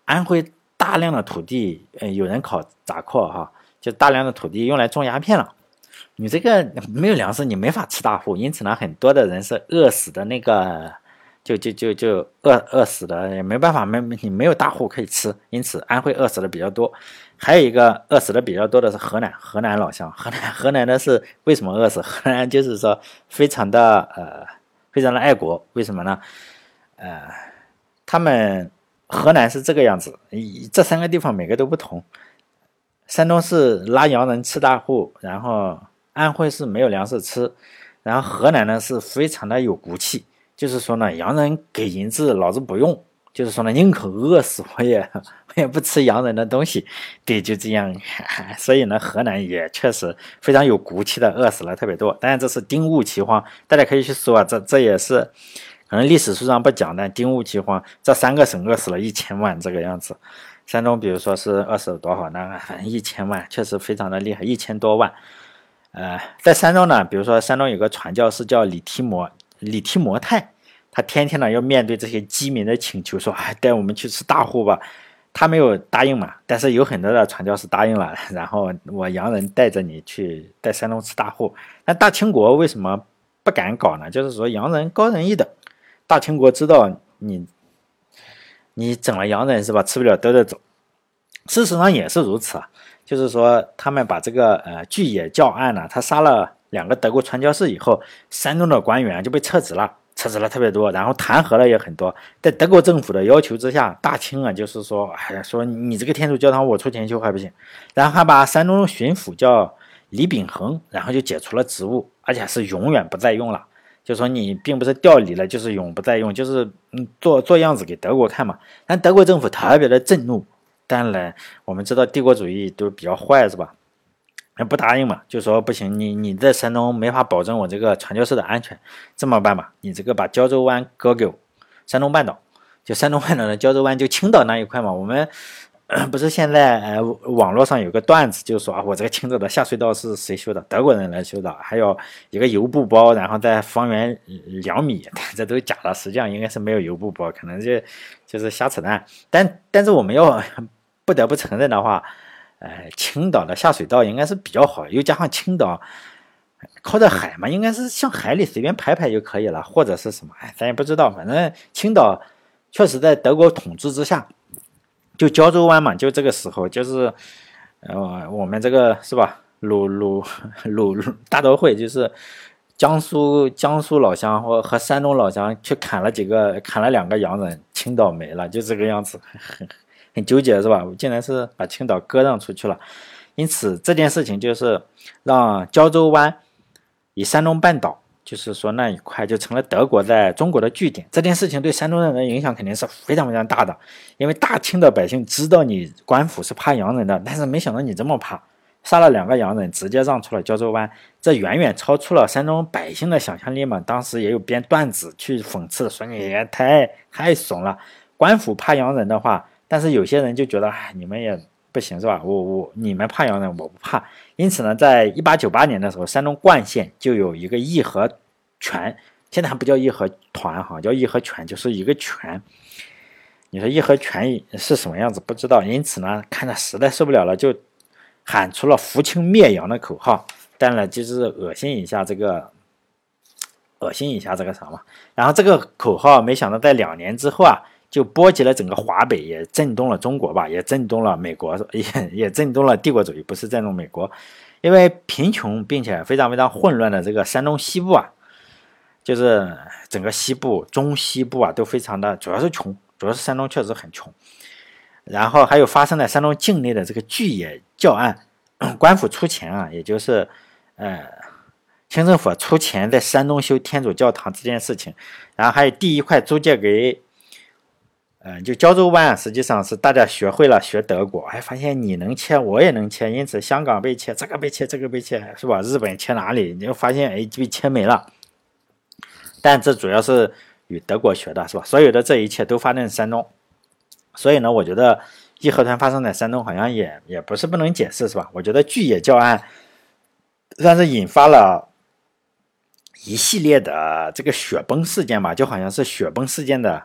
A: 安徽大量的土地，呃，有人考杂课哈，就大量的土地用来种鸦片了。你这个没有粮食，你没法吃大户，因此呢，很多的人是饿死的那个。就就就就饿饿死的也没办法，没你没有大户可以吃，因此安徽饿死的比较多。还有一个饿死的比较多的是河南，河南老乡，河南河南的是为什么饿死？河南就是说非常的呃非常的爱国，为什么呢？呃，他们河南是这个样子，这三个地方每个都不同。山东是拉洋人吃大户，然后安徽是没有粮食吃，然后河南呢是非常的有骨气。就是说呢，洋人给银子，老子不用。就是说呢，宁可饿死，我也也不吃洋人的东西。对，就这样。所以呢，河南也确实非常有骨气的，饿死了特别多。当然，这是丁戊奇荒，大家可以去搜啊。这这也是可能历史书上不讲，但丁戊奇荒这三个省饿死了一千万这个样子。山东，比如说是饿死了多少呢？反正一千万，确实非常的厉害，一千多万。呃，在山东呢，比如说山东有个传教士叫李提摩。李提摩太，他天天呢要面对这些饥民的请求，说：“哎，带我们去吃大户吧。”他没有答应嘛，但是有很多的传教士答应了。然后我洋人带着你去在山东吃大户。那大清国为什么不敢搞呢？就是说洋人高人一等，大清国知道你，你整了洋人是吧？吃不了兜着走。事实上也是如此啊，就是说他们把这个呃巨野教案呢，他杀了。两个德国传教士以后，山东的官员就被撤职了，撤职了特别多，然后弹劾了也很多。在德国政府的要求之下，大清啊，就是说，哎呀，说你这个天主教堂我出钱修还不行，然后还把山东巡抚叫李秉衡，然后就解除了职务，而且是永远不再用了。就说你并不是调离了，就是永不再用，就是嗯做做样子给德国看嘛。但德国政府特别的震怒，当然我们知道帝国主义都比较坏，是吧？不答应嘛，就说不行，你你在山东没法保证我这个传教士的安全，这么办吧，你这个把胶州湾割给我，山东半岛，就山东半岛的胶州湾就青岛那一块嘛。我们 不是现在呃网络上有个段子，就说啊我这个青岛的下水道是谁修的？德国人来修的，还有一个油布包，然后在方圆两米，这都假的，实际上应该是没有油布包，可能就就是瞎扯淡。但但是我们要 不得不承认的话。哎，青岛的下水道应该是比较好，又加上青岛靠着海嘛，应该是向海里随便排排就可以了，或者是什么，哎，咱也不知道。反正青岛确实在德国统治之下，就胶州湾嘛，就这个时候，就是呃，我们这个是吧？鲁鲁鲁鲁大都会，就是江苏江苏老乡或和山东老乡去砍了几个，砍了两个洋人，青岛没了，就这个样子。很纠结是吧？我竟然是把青岛割让出去了，因此这件事情就是让胶州湾以山东半岛，就是说那一块就成了德国在中国的据点。这件事情对山东人的影响肯定是非常非常大的，因为大清的百姓知道你官府是怕洋人的，但是没想到你这么怕，杀了两个洋人，直接让出了胶州湾，这远远超出了山东百姓的想象力嘛。当时也有编段子去讽刺，说你也太太怂了，官府怕洋人的话。但是有些人就觉得，哎，你们也不行是吧？我我你们怕洋人，我不怕。因此呢，在一八九八年的时候，山东冠县就有一个义和拳，现在还不叫义和团哈，叫义和拳，就是一个拳。你说义和拳是什么样子？不知道。因此呢，看着实在受不了了，就喊出了“扶清灭洋”的口号，当然就是恶心一下这个，恶心一下这个啥嘛。然后这个口号，没想到在两年之后啊。就波及了整个华北，也震动了中国吧，也震动了美国，也也震动了帝国主义，不是震动美国，因为贫穷并且非常非常混乱的这个山东西部啊，就是整个西部、中西部啊，都非常的，主要是穷，主要是山东确实很穷。然后还有发生在山东境内的这个巨野教案，官府出钱啊，也就是呃，清政府出钱在山东修天主教堂这件事情，然后还有第一块租借给。嗯，就胶州湾实际上是大家学会了学德国，哎，发现你能切，我也能切，因此香港被切，这个被切，这个被切，是吧？日本切哪里？你就发现哎，被切没了。但这主要是与德国学的，是吧？所有的这一切都发生在山东，所以呢，我觉得义和团发生在山东好像也也不是不能解释，是吧？我觉得巨野教案算是引发了一系列的这个雪崩事件吧，就好像是雪崩事件的。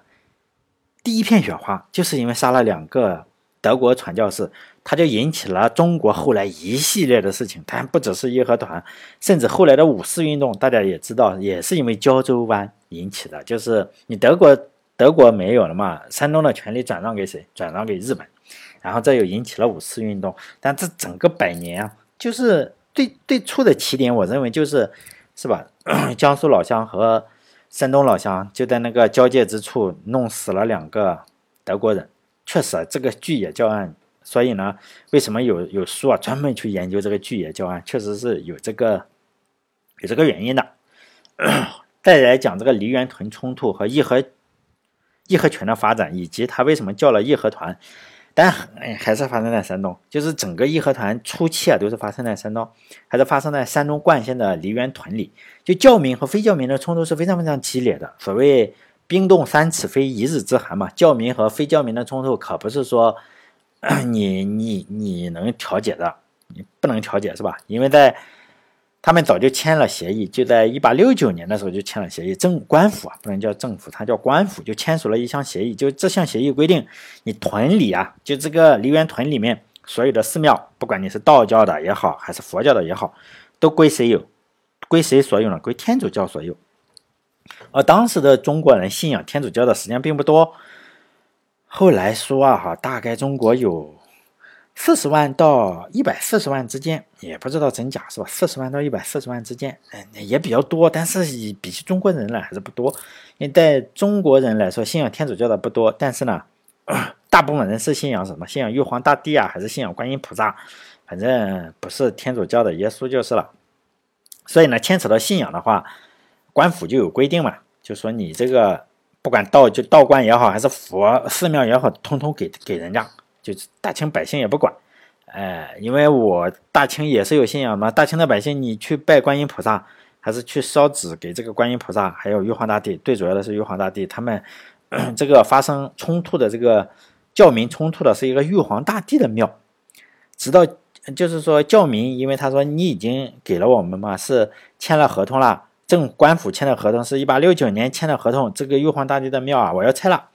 A: 第一片雪花，就是因为杀了两个德国传教士，他就引起了中国后来一系列的事情。但不只是义和团，甚至后来的五四运动，大家也知道，也是因为胶州湾引起的。就是你德国德国没有了嘛，山东的 权利转让给谁？转让给日本，然后这又引起了五四运动。但这整个百年啊，就是最最初的起点，我认为就是是吧？江苏老乡和。山东老乡就在那个交界之处弄死了两个德国人，确实这个巨野教案，所以呢，为什么有有书啊专门去研究这个巨野教案，确实是有这个有这个原因的。再来讲这个梨园屯冲突和义和义和拳的发展，以及他为什么叫了义和团。但还是发生在山东，就是整个义和团初期啊，都是发生在山东，还是发生在山东冠县的梨园屯里。就教民和非教民的冲突是非常非常激烈的。所谓冰冻三尺非一日之寒嘛，教民和非教民的冲突可不是说 你你你能调解的，你不能调解是吧？因为在他们早就签了协议，就在一八六九年的时候就签了协议。政官府啊，不能叫政府，它叫官府，就签署了一项协议。就这项协议规定，你屯里啊，就这个梨园屯里面所有的寺庙，不管你是道教的也好，还是佛教的也好，都归谁有？归谁所有呢？归天主教所有。而当时的中国人信仰天主教的时间并不多。后来说啊，哈，大概中国有。四十万到一百四十万之间，也不知道真假是吧？四十万到一百四十万之间，嗯，也比较多，但是比起中国人来还是不多。因为在中国人来说，信仰天主教的不多，但是呢，大部分人是信仰什么？信仰玉皇大帝啊，还是信仰观音菩萨？反正不是天主教的耶稣就是了。所以呢，牵扯到信仰的话，官府就有规定嘛，就说你这个不管道就道观也好，还是佛寺庙也好，通通给给人家。就是大清百姓也不管，哎，因为我大清也是有信仰嘛。大清的百姓，你去拜观音菩萨，还是去烧纸给这个观音菩萨，还有玉皇大帝，最主要的是玉皇大帝。他们 这个发生冲突的这个教民冲突的是一个玉皇大帝的庙，直到就是说教民，因为他说你已经给了我们嘛，是签了合同了，正官府签的合同是一八六九年签的合同，这个玉皇大帝的庙啊，我要拆了，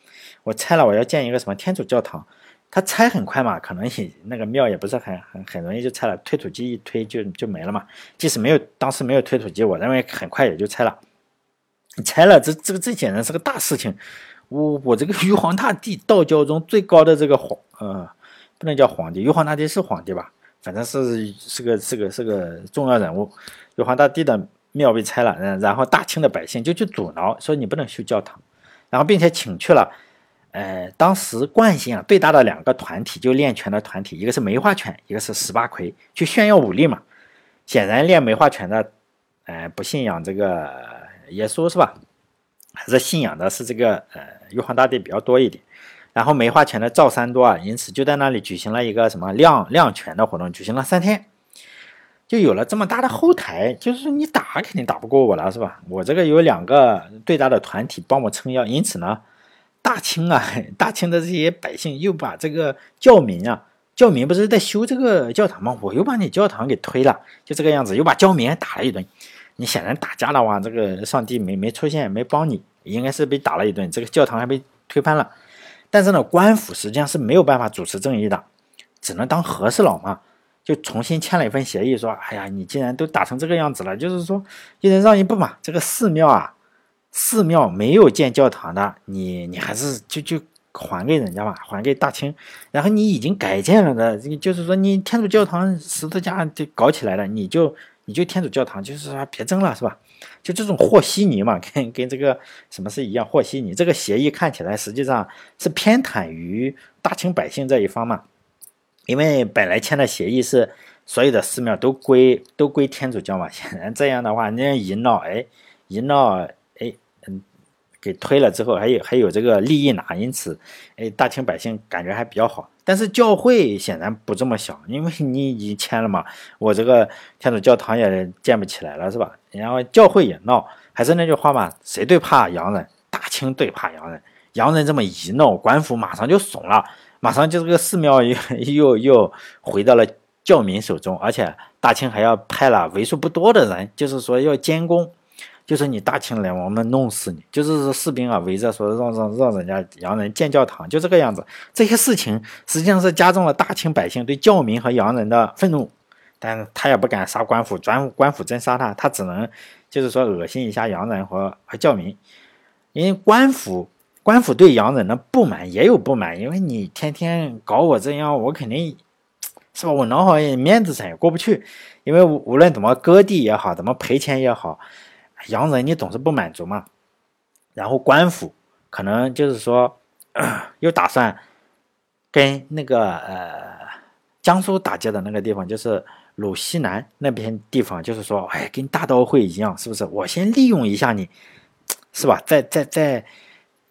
A: 我拆了，我要建一个什么天主教堂。他拆很快嘛，可能也那个庙也不是很很很容易就拆了，推土机一推就就没了嘛。即使没有当时没有推土机，我认为很快也就拆了。拆了，这这个这简直是个大事情。我我这个玉皇大帝，道教中最高的这个皇呃，不能叫皇帝，玉皇大帝是皇帝吧？反正是是个是个是个重要人物。玉皇大帝的庙被拆了，然后大清的百姓就去阻挠，说你不能修教堂，然后并且请去了。呃，当时惯性啊最大的两个团体就练拳的团体，一个是梅花拳，一个是十八魁，去炫耀武力嘛。显然练梅花拳的，呃，不信仰这个耶稣是吧？还是信仰的是这个呃玉皇大帝比较多一点。然后梅花拳的赵三多啊，因此就在那里举行了一个什么亮亮拳的活动，举行了三天，就有了这么大的后台。就是你打肯定打不过我了是吧？我这个有两个最大的团体帮我撑腰，因此呢。大清啊，大清的这些百姓又把这个教民啊，教民不是在修这个教堂吗？我又把你教堂给推了，就这个样子，又把教民打了一顿。你显然打架的话，这个上帝没没出现，没帮你，应该是被打了一顿。这个教堂还被推翻了。但是呢，官府实际上是没有办法主持正义的，只能当和事佬嘛，就重新签了一份协议，说：哎呀，你既然都打成这个样子了，就是说一人让一步嘛，这个寺庙啊。寺庙没有建教堂的，你你还是就就还给人家吧，还给大清。然后你已经改建了的，就是说你天主教堂十字架就搞起来了，你就你就天主教堂，就是说别争了，是吧？就这种和稀泥嘛，跟跟这个什么是一样和稀泥。这个协议看起来实际上是偏袒于大清百姓这一方嘛，因为本来签的协议是所有的寺庙都归都归天主教嘛，显然这样的话，人家一闹，哎，一闹。给推了之后，还有还有这个利益拿，因此，哎，大清百姓感觉还比较好。但是教会显然不这么想，因为你已经签了嘛，我这个天主教堂也建不起来了，是吧？然后教会也闹，还是那句话嘛，谁最怕洋人？大清最怕洋人。洋人这么一闹，官府马上就怂了，马上就这个寺庙又 又又回到了教民手中，而且大清还要派了为数不多的人，就是说要监工。就是你大清来，我们弄死你！就是士兵啊，围着说让让让人家洋人建教堂，就这个样子。这些事情实际上是加重了大清百姓对教民和洋人的愤怒，但是他也不敢杀官府，专官府真杀他，他只能就是说恶心一下洋人和和教民。因为官府官府对洋人的不满也有不满，因为你天天搞我这样，我肯定是吧？我脑好面子上也过不去。因为无论怎么割地也好，怎么赔钱也好。洋人你总是不满足嘛，然后官府可能就是说 又打算跟那个呃江苏打劫的那个地方，就是鲁西南那边地方，就是说，哎，跟大刀会一样，是不是？我先利用一下你，是吧？再再再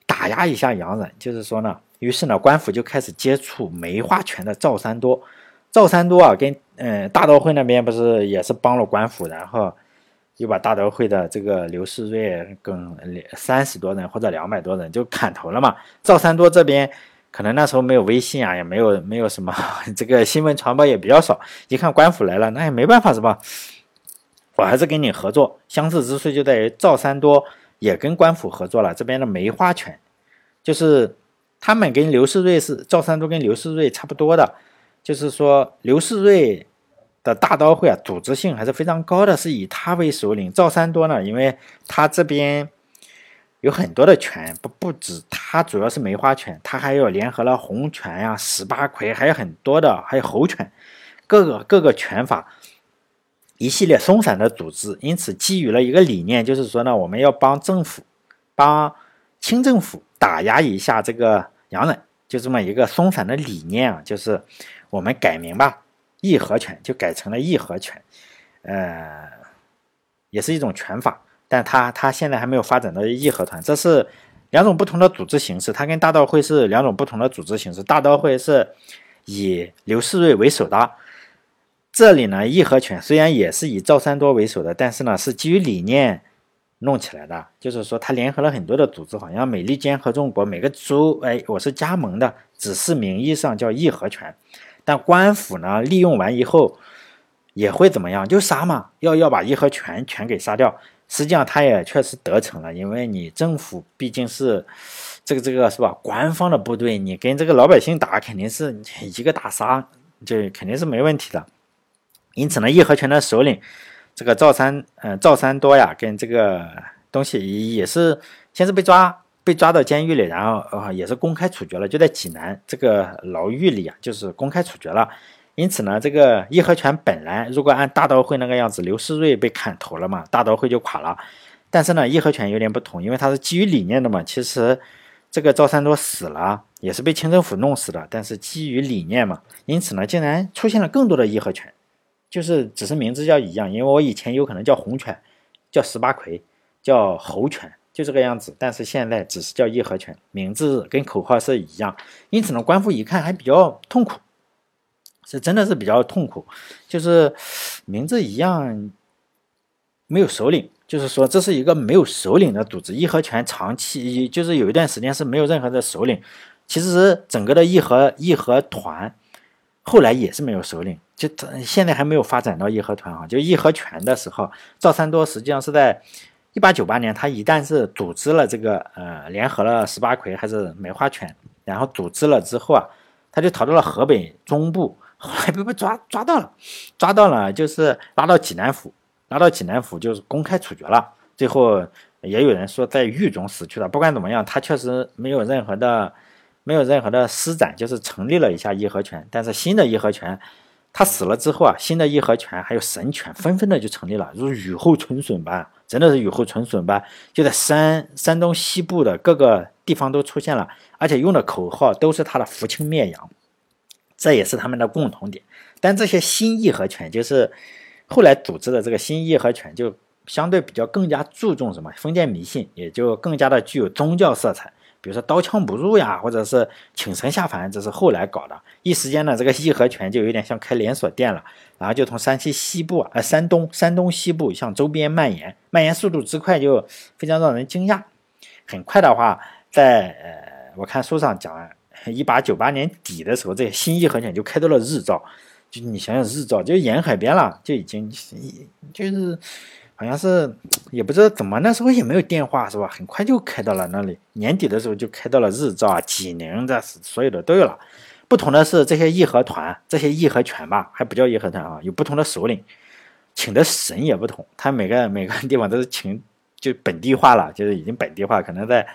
A: 打压一下洋人，就是说呢，于是呢，官府就开始接触梅花权的赵三多。赵三多啊，跟嗯大刀会那边不是也是帮了官府，然后。又把大德会的这个刘世瑞跟三十多人或者两百多人就砍头了嘛。赵三多这边可能那时候没有微信啊，也没有没有什么 这个新闻传播也比较少。一看官府来了，那也没办法是吧？我还是跟你合作。相似之处就在于赵三多也跟官府合作了。这边的梅花拳，就是他们跟刘世瑞是赵三多跟刘世瑞差不多的，就是说刘世瑞。的大刀会啊，组织性还是非常高的，是以他为首领。赵三多呢，因为他这边有很多的权，不不止他，主要是梅花权，他还有联合了洪权呀、十八魁，还有很多的，还有猴权，各个各个拳法，一系列松散的组织。因此，基于了一个理念，就是说呢，我们要帮政府，帮清政府打压一下这个洋人，就这么一个松散的理念啊，就是我们改名吧。义和拳就改成了义和拳，呃，也是一种拳法，但它它现在还没有发展到义和团，这是两种不同的组织形式。它跟大道会是两种不同的组织形式。大道会是以刘世瑞为首的，这里呢，义和拳虽然也是以赵三多为首的，但是呢，是基于理念弄起来的，就是说他联合了很多的组织，好像美利坚合众国每个州，哎，我是加盟的，只是名义上叫义和拳。但官府呢，利用完以后也会怎么样？就杀嘛，要要把义和拳全给杀掉。实际上他也确实得逞了，因为你政府毕竟是这个这个是吧？官方的部队，你跟这个老百姓打，肯定是一个打杀，就肯定是没问题的。因此呢，义和拳的首领这个赵三，嗯，赵三多呀，跟这个东西也是先是被抓。被抓到监狱里，然后呃也是公开处决了，就在济南这个牢狱里啊，就是公开处决了。因此呢，这个义和拳本来如果按大刀会那个样子，刘世瑞被砍头了嘛，大刀会就垮了。但是呢，义和拳有点不同，因为它是基于理念的嘛。其实这个赵三多死了，也是被清政府弄死的，但是基于理念嘛，因此呢，竟然出现了更多的义和拳，就是只是名字叫一样。因为我以前有可能叫红拳，叫十八魁，叫猴拳。就这个样子，但是现在只是叫义和拳，名字跟口号是一样，因此呢，官府一看还比较痛苦，是真的是比较痛苦，就是名字一样，没有首领，就是说这是一个没有首领的组织。义和拳长期就是有一段时间是没有任何的首领，其实整个的义和义和团后来也是没有首领，就现在还没有发展到义和团啊，就义和拳的时候，赵三多实际上是在。一八九八年，他一旦是组织了这个呃，联合了十八魁还是梅花拳，然后组织了之后啊，他就逃到了河北中部，后来被被抓抓到了，抓到了就是拉到济南府，拉到济南府就是公开处决了。最后也有人说在狱中死去了。不管怎么样，他确实没有任何的没有任何的施展，就是成立了一下义和拳。但是新的义和拳，他死了之后啊，新的义和拳还有神拳纷纷的就成立了，如雨后春笋般。真的是雨后春笋吧，就在山山东西部的各个地方都出现了，而且用的口号都是他的扶清灭洋，这也是他们的共同点。但这些新义和拳，就是后来组织的这个新义和拳，就相对比较更加注重什么封建迷信，也就更加的具有宗教色彩。比如说刀枪不入呀，或者是请神下凡，这是后来搞的。一时间呢，这个义和拳就有点像开连锁店了，然后就从山西西部啊，山东山东西部向周边蔓延，蔓延速度之快，就非常让人惊讶。很快的话，在呃，我看书上讲，一八九八年底的时候，这新义和拳就开到了日照，就你想想日照就沿海边了，就已经就是。好像是也不知道怎么，那时候也没有电话，是吧？很快就开到了那里。年底的时候就开到了日照啊、济宁，这所有的都有了。不同的是，这些义和团、这些义和拳吧，还不叫义和团啊，有不同的首领，请的神也不同。他每个每个地方都是请，就本地化了，就是已经本地化。可能在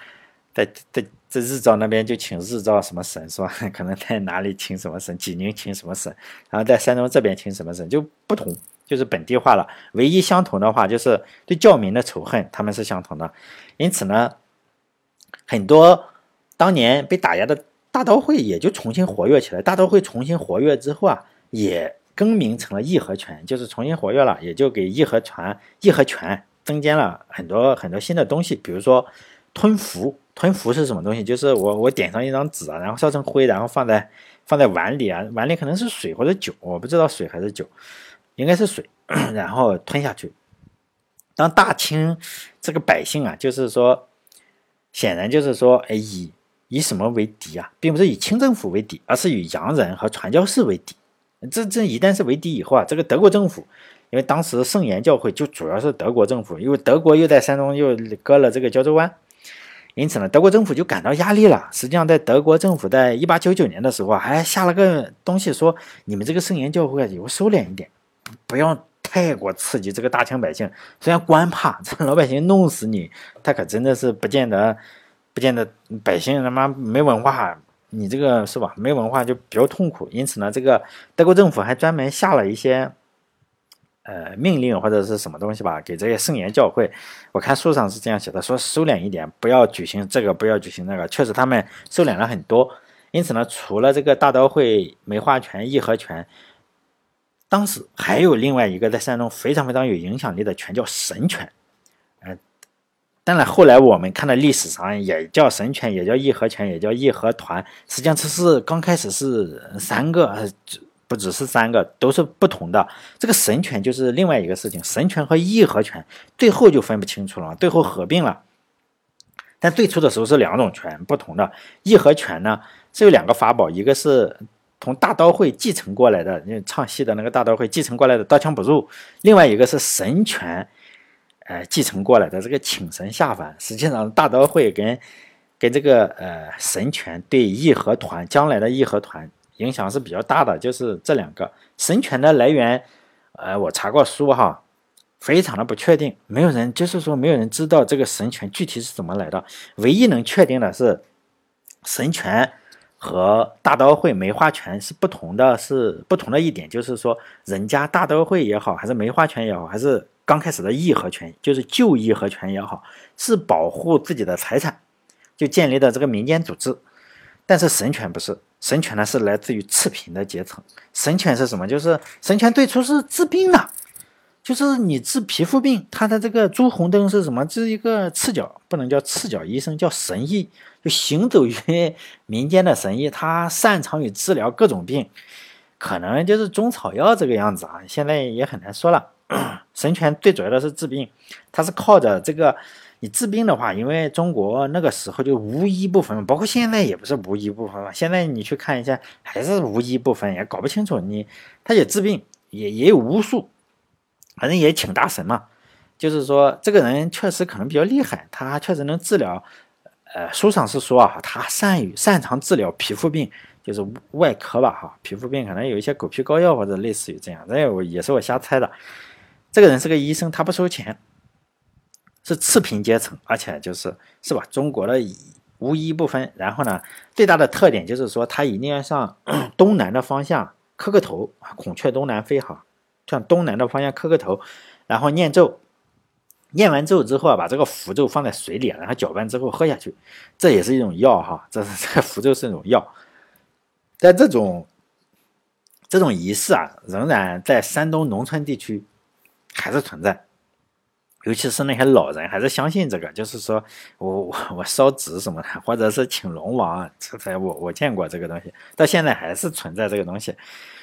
A: 在在在日照那边就请日照什么神，是吧？可能在哪里请什么神，济宁请什么神，然后在山东这边请什么神，就不同。就是本地化了，唯一相同的话就是对教民的仇恨，他们是相同的。因此呢，很多当年被打压的大刀会也就重新活跃起来。大刀会重新活跃之后啊，也更名成了义和拳，就是重新活跃了，也就给义和拳、义和拳增加了很多很多新的东西。比如说吞符，吞符是什么东西？就是我我点上一张纸啊，然后烧成灰，然后放在放在碗里啊，碗里可能是水或者酒，我不知道水还是酒。应该是水，然后吞下去。当大清这个百姓啊，就是说，显然就是说，哎，以以什么为敌啊，并不是以清政府为敌，而是以洋人和传教士为敌。这这一旦是为敌以后啊，这个德国政府，因为当时圣言教会就主要是德国政府，因为德国又在山东又割了这个胶州湾，因此呢，德国政府就感到压力了。实际上，在德国政府在一八九九年的时候啊，还下了个东西说，你们这个圣言教会啊，有收敛一点。不要太过刺激这个大清百姓，虽然官怕 这老百姓弄死你，他可真的是不见得，不见得百姓他妈没文化，你这个是吧？没文化就比较痛苦。因此呢，这个德国政府还专门下了一些，呃，命令或者是什么东西吧，给这些圣言教会。我看书上是这样写的，说收敛一点，不要举行这个，不要举行那个。确实他们收敛了很多。因此呢，除了这个大刀会、梅花拳、义和拳。当时还有另外一个在山东非常非常有影响力的拳叫神拳，呃，当然后来我们看到历史上也叫神拳，也叫义和拳，也叫义和团。实际上这是刚开始是三个，不只是三个，都是不同的。这个神拳就是另外一个事情，神拳和义和拳最后就分不清楚了，最后合并了。但最初的时候是两种拳，不同的义和拳呢是有两个法宝，一个是。从大刀会继承过来的，因为唱戏的那个大刀会继承过来的刀枪不入，另外一个是神权，呃，继承过来的这个请神下凡。实际上，大刀会跟跟这个呃神权对义和团将来的义和团影响是比较大的，就是这两个神权的来源，呃，我查过书哈，非常的不确定，没有人就是说没有人知道这个神权具体是怎么来的，唯一能确定的是神权。和大刀会梅花拳是不同的，是不同的一点，就是说，人家大刀会也好，还是梅花拳也好，还是刚开始的义和拳，就是旧义和拳也好，是保护自己的财产，就建立的这个民间组织。但是神拳不是，神拳呢是来自于赤贫的阶层。神拳是什么？就是神拳最初是治病的。就是你治皮肤病，他的这个朱红灯是什么？这是一个赤脚，不能叫赤脚医生，叫神医，就行走于民间的神医，他擅长于治疗各种病，可能就是中草药这个样子啊。现在也很难说了。神权最主要的是治病，他是靠着这个。你治病的话，因为中国那个时候就无医不分，包括现在也不是无医不分嘛。现在你去看一下，还是无医不分，也搞不清楚。你他也治病，也也有巫术。反正也请大神嘛，就是说这个人确实可能比较厉害，他确实能治疗。呃，书上是说啊，他善于擅长治疗皮肤病，就是外科吧哈。皮肤病可能有一些狗皮膏药或者类似于这样，这我也是我瞎猜的。这个人是个医生，他不收钱，是赤贫阶层，而且就是是吧？中国的无医不分。然后呢，最大的特点就是说他一定要向 东南的方向磕个头，孔雀东南飞哈。向东南的方向磕个头，然后念咒，念完咒之后啊，把这个符咒放在水里，然后搅拌之后喝下去，这也是一种药哈。这是 这个符咒是一种药，但这种这种仪式啊，仍然在山东农村地区还是存在。尤其是那些老人还是相信这个，就是说我我我烧纸什么的，或者是请龙王，这才我我见过这个东西，到现在还是存在这个东西。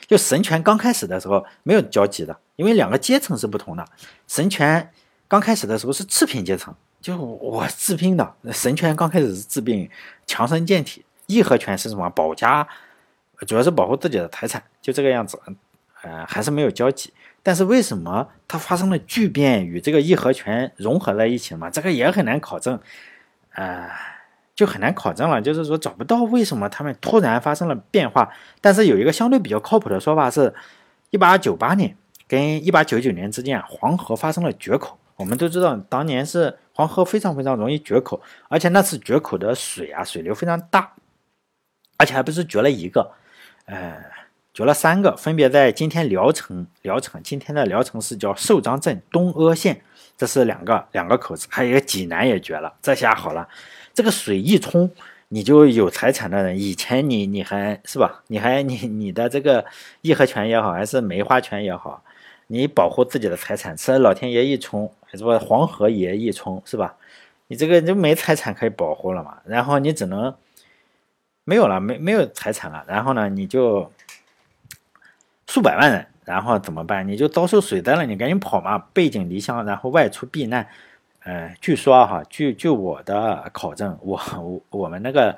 A: 就神权刚开始的时候没有交集的，因为两个阶层是不同的。神权刚开始的时候是次品阶层，就我治病的。神权刚开始是治病，强身健体；义和拳是什么？保家，主要是保护自己的财产，就这个样子。呃，还是没有交集。但是为什么它发生了巨变，与这个义和拳融合在一起嘛？这个也很难考证，呃，就很难考证了。就是说找不到为什么他们突然发生了变化。但是有一个相对比较靠谱的说法是，一八九八年跟一八九九年之间，黄河发生了决口。我们都知道，当年是黄河非常非常容易决口，而且那次决口的水啊，水流非常大，而且还不是决了一个，呃。决了三个，分别在今天聊城，聊城今天的聊城市叫寿张镇东阿县，这是两个两个口子，还有一个济南也绝了。这下好了，这个水一冲，你就有财产的人，以前你你还是吧，你还你你的这个义和拳也好，还是梅花拳也好，你保护自己的财产，是老天爷一冲，是吧？黄河爷一冲，是吧？你这个就没财产可以保护了嘛，然后你只能没有了，没没有财产了，然后呢，你就。数百万人，然后怎么办？你就遭受水灾了，你赶紧跑嘛，背井离乡，然后外出避难。呃，据说哈，据据我的考证，我我我们那个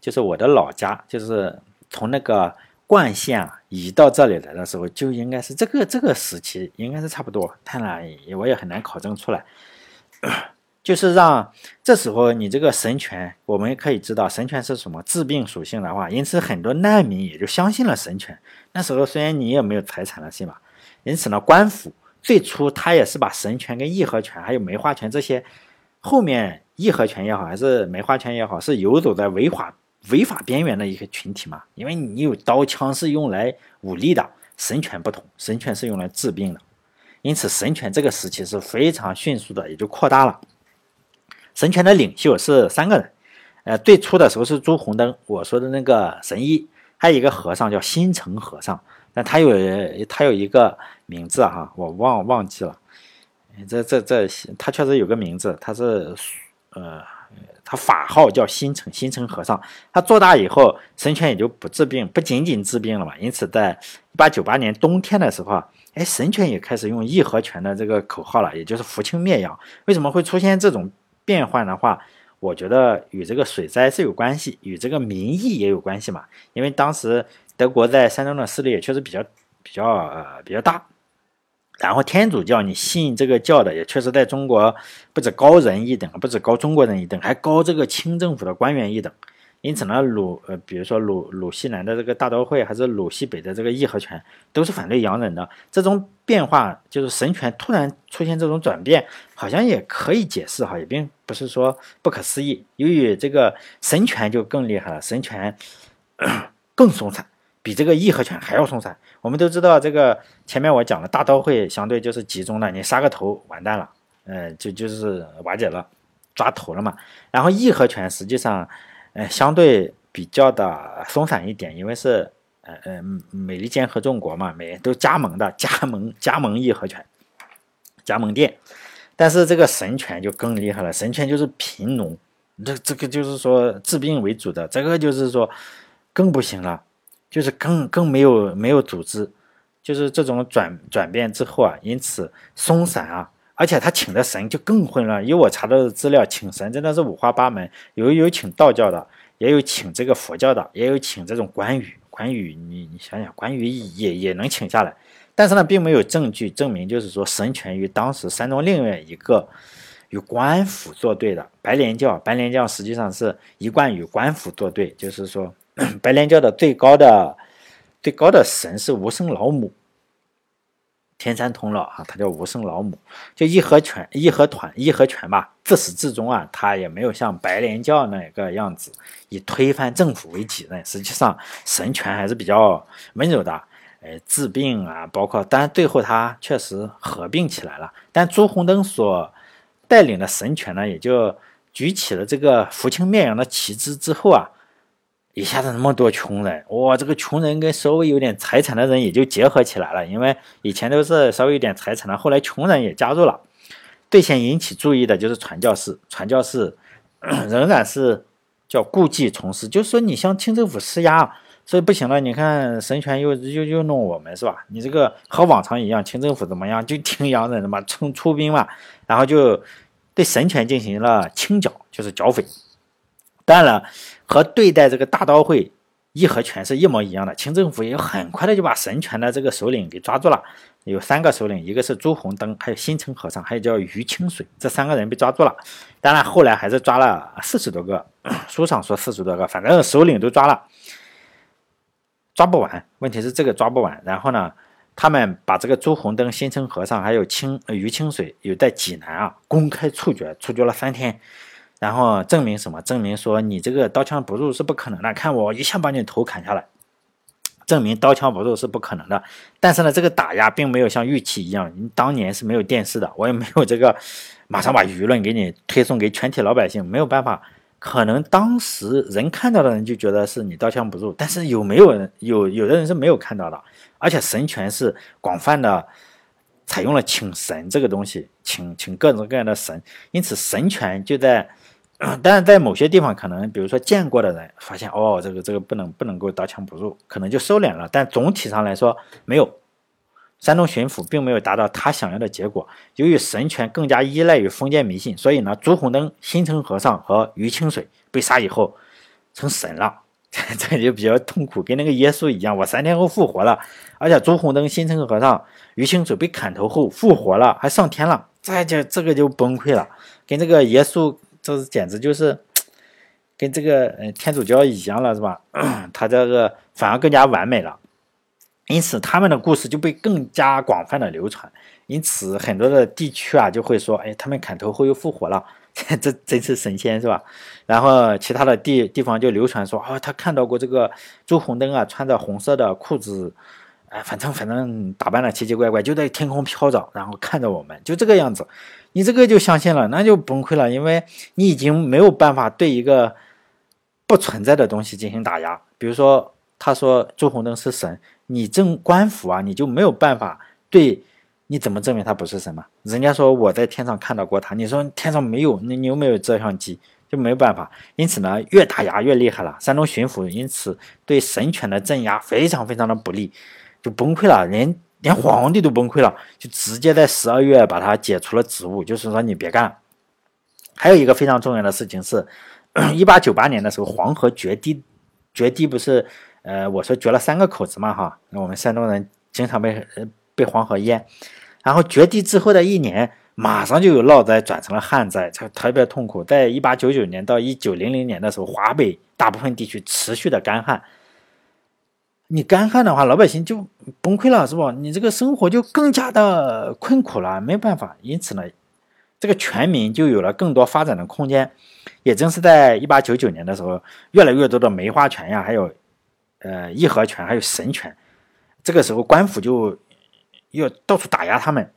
A: 就是我的老家，就是从那个惯性啊移到这里来的时候，就应该是这个这个时期，应该是差不多。当然，我也很难考证出来。就是让这时候你这个神权，我们可以知道神权是什么治病属性的话，因此很多难民也就相信了神权。那时候虽然你也没有财产了，是吧？因此呢，官府最初他也是把神权跟义和拳还有梅花拳这些，后面义和拳也好还是梅花拳也好，是游走在违法违法边缘的一个群体嘛。因为你有刀枪是用来武力的，神权不同，神权是用来治病的。因此神权这个时期是非常迅速的，也就扩大了。神权的领袖是三个人，呃，最初的时候是朱红灯，我说的那个神医，还有一个和尚叫新城和尚，但他有他有一个名字哈，我忘忘记了，这这这他确实有个名字，他是呃，他法号叫新城新城和尚，他做大以后，神权也就不治病，不仅仅治病了嘛，因此在一八九八年冬天的时候啊，哎，神权也开始用义和拳的这个口号了，也就是扶清灭洋，为什么会出现这种？变换的话，我觉得与这个水灾是有关系，与这个民意也有关系嘛。因为当时德国在山东的势力也确实比较比较呃比较大，然后天主教你信这个教的也确实在中国不止高人一等，不止高中国人一等，还高这个清政府的官员一等。因此呢，鲁呃，比如说鲁鲁西南的这个大刀会，还是鲁西北的这个义和拳，都是反对洋人的。这种变化，就是神权突然出现这种转变，好像也可以解释哈，也并不是说不可思议。由于这个神权就更厉害了，神权 更松散，比这个义和拳还要松散。我们都知道，这个前面我讲了，大刀会相对就是集中的，你杀个头完蛋了，呃，就就是瓦解了，抓头了嘛。然后义和拳实际上。呃，相对比较的松散一点，因为是呃呃美利坚合众国嘛，美都加盟的，加盟加盟义和拳，加盟店。但是这个神拳就更厉害了，神拳就是贫农，这这个就是说治病为主的，这个就是说更不行了，就是更更没有没有组织，就是这种转转变之后啊，因此松散啊。而且他请的神就更混乱，以我查到的资料，请神真的是五花八门，有有请道教的，也有请这个佛教的，也有请这种关羽。关羽，你你想想，关羽也也能请下来，但是呢，并没有证据证明，就是说神权于当时山东另外一个与官府作对的白莲教。白莲教实际上是一贯与官府作对，就是说 白莲教的最高的最高的神是无生老母。天山童姥啊，他叫无生老母，就义和拳、义和团、义和拳吧。自始至终啊，他也没有像白莲教那个样子以推翻政府为己任。实际上，神权还是比较温柔的，呃，治病啊，包括，当然最后他确实合并起来了。但朱红灯所带领的神权呢，也就举起了这个扶清灭洋的旗帜之后啊。一下子那么多穷人，哇！这个穷人跟稍微有点财产的人也就结合起来了，因为以前都是稍微有点财产的，后来穷人也加入了。最先引起注意的就是传教士，传教士 仍然是叫故技重施，就是说你向清政府施压。所以不行了，你看神权又又又弄我们是吧？你这个和往常一样，清政府怎么样？就听洋人的嘛，出出兵嘛，然后就对神权进行了清剿，就是剿匪。当然了，和对待这个大刀会义和拳是一模一样的。清政府也很快的就把神权的这个首领给抓住了，有三个首领，一个是朱红灯，还有新城和尚，还有叫于清水，这三个人被抓住了。当然后来还是抓了四十多个，书上说四十多个，反正首领都抓了。抓不完，问题是这个抓不完。然后呢，他们把这个朱红灯、新城和尚还有清于清水有在济南啊公开处决，处决了三天。然后证明什么？证明说你这个刀枪不入是不可能的。看我一下把你头砍下来，证明刀枪不入是不可能的。但是呢，这个打压并没有像预期一样，你当年是没有电视的，我也没有这个马上把舆论给你推送给全体老百姓，没有办法。可能当时人看到的人就觉得是你刀枪不入，但是有没有人有有的人是没有看到的，而且神权是广泛的采用了请神这个东西，请请各种各样的神，因此神权就在，但是在某些地方可能，比如说见过的人发现哦，这个这个不能不能够刀枪不入，可能就收敛了，但总体上来说没有。山东巡抚并没有达到他想要的结果。由于神权更加依赖于封建迷信，所以呢，朱红灯、新城和尚和于清水被杀以后成神了，这就比较痛苦，跟那个耶稣一样，我三天后复活了。而且朱红灯、新城和尚、于清水被砍头后复活了，还上天了，这就这个就崩溃了，跟这个耶稣，这简直就是跟这个呃天主教一样了，是吧？他这个反而更加完美了。因此，他们的故事就被更加广泛的流传。因此，很多的地区啊就会说：“哎，他们砍头后又复活了，这真是神仙，是吧？”然后，其他的地地方就流传说：“啊，他看到过这个朱红灯啊，穿着红色的裤子，哎，反正反正打扮的奇奇怪怪，就在天空飘着，然后看着我们，就这个样子。”你这个就相信了，那就崩溃了，因为你已经没有办法对一个不存在的东西进行打压。比如说，他说朱红灯是神。你正官府啊，你就没有办法对，你怎么证明他不是神嘛？人家说我在天上看到过他，你说天上没有，那你有没有摄像机？就没有办法。因此呢，越打压越厉害了。山东巡抚因此对神权的镇压非常非常的不利，就崩溃了，人连皇帝都崩溃了，就直接在十二月把他解除了职务，就是说你别干。还有一个非常重要的事情是，一八九八年的时候，黄河决堤，决堤不是。呃，我说决了三个口子嘛，哈，我们山东人经常被被黄河淹，然后决堤之后的一年，马上就有涝灾转成了旱灾，这特别痛苦。在一八九九年到一九零零年的时候，华北大部分地区持续的干旱，你干旱的话，老百姓就崩溃了，是不？你这个生活就更加的困苦了，没办法。因此呢，这个全民就有了更多发展的空间。也正是在一八九九年的时候，越来越多的梅花拳呀，还有。呃，义和拳还有神拳，这个时候官府就要到处打压他们，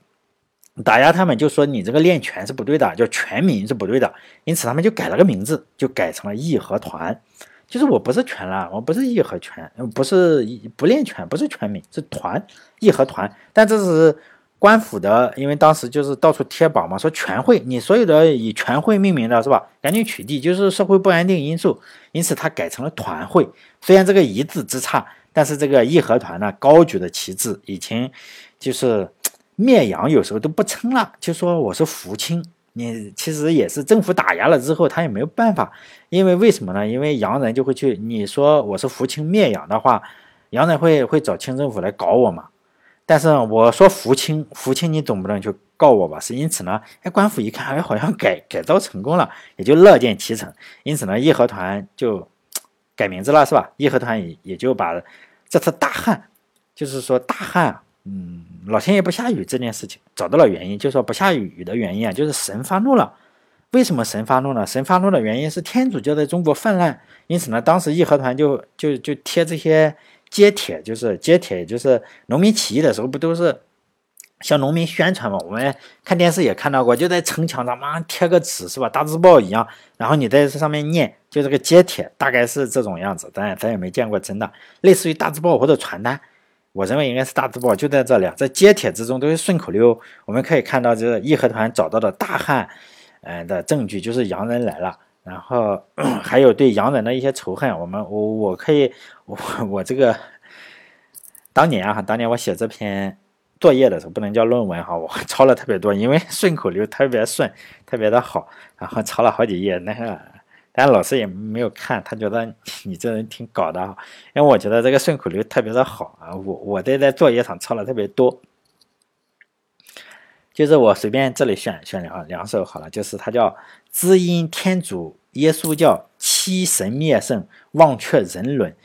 A: 打压他们就说你这个练拳是不对的，叫全民是不对的，因此他们就改了个名字，就改成了义和团，就是我不是拳了，我不是义和拳，不是不练拳，不是全民，是团，义和团，但这是。官府的，因为当时就是到处贴榜嘛，说全会，你所有的以全会命名的是吧？赶紧取缔，就是社会不安定因素，因此他改成了团会。虽然这个一字之差，但是这个义和团呢，高举的旗帜已经就是灭洋，有时候都不称了，就说我是福清。你其实也是政府打压了之后，他也没有办法，因为为什么呢？因为洋人就会去，你说我是福清灭洋的话，洋人会会找清政府来搞我嘛。但是我说福清，福清你总不能去告我吧？是因此呢，哎，官府一看，哎，好像改改造成功了，也就乐见其成。因此呢，义和团就改名字了，是吧？义和团也也就把这次大旱，就是说大旱，嗯，老天爷不下雨这件事情找到了原因，就说不下雨的原因啊，就是神发怒了。为什么神发怒呢？神发怒的原因是天主教在中国泛滥，因此呢，当时义和团就就就贴这些。揭帖就是揭帖，就是农民起义的时候，不都是向农民宣传吗？我们看电视也看到过，就在城墙上马上贴个纸，是吧？大字报一样，然后你在这上面念，就这个揭帖，大概是这种样子。咱咱也没见过真的，类似于大字报或者传单。我认为应该是大字报，就在这里，在揭帖之中都是顺口溜。我们可以看到，这义和团找到的大汉，呃的证据就是洋人来了，然后 还有对洋人的一些仇恨。我们我我可以我我这个当年啊，当年我写这篇作业的时候，不能叫论文哈，我抄了特别多，因为 顺口溜特别顺，特别的好，然后抄了好几页那个。但老师也没有看，他觉得你 这人挺搞的，因为我觉得这个顺口溜特别的好啊，我我在在作业上抄了特别多，就是我随便这里选选两两首好了，就是它叫“知音天主耶稣教，欺神灭圣，忘却人伦，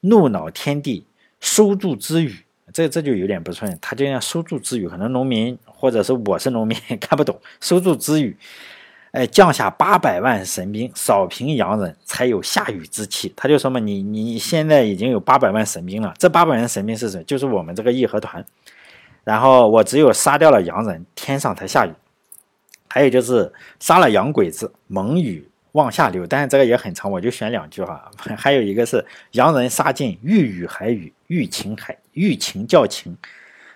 A: 怒恼天地，收住之语”，这这就有点不顺，他就像收住之语，可能农民或者是我是农民 看不懂收住之语。哎，降下八百万神兵，扫平洋人，才有下雨之气。他就说嘛，你你现在已经有八百万神兵了，这八百万神兵是谁？就是我们这个义和团。然后我只有杀掉了洋人，天上才下雨。还有就是杀了洋鬼子，蒙雨往下流。但是这个也很长，我就选两句哈。还有一个是洋人杀尽，欲雨还雨，欲晴还欲晴叫晴。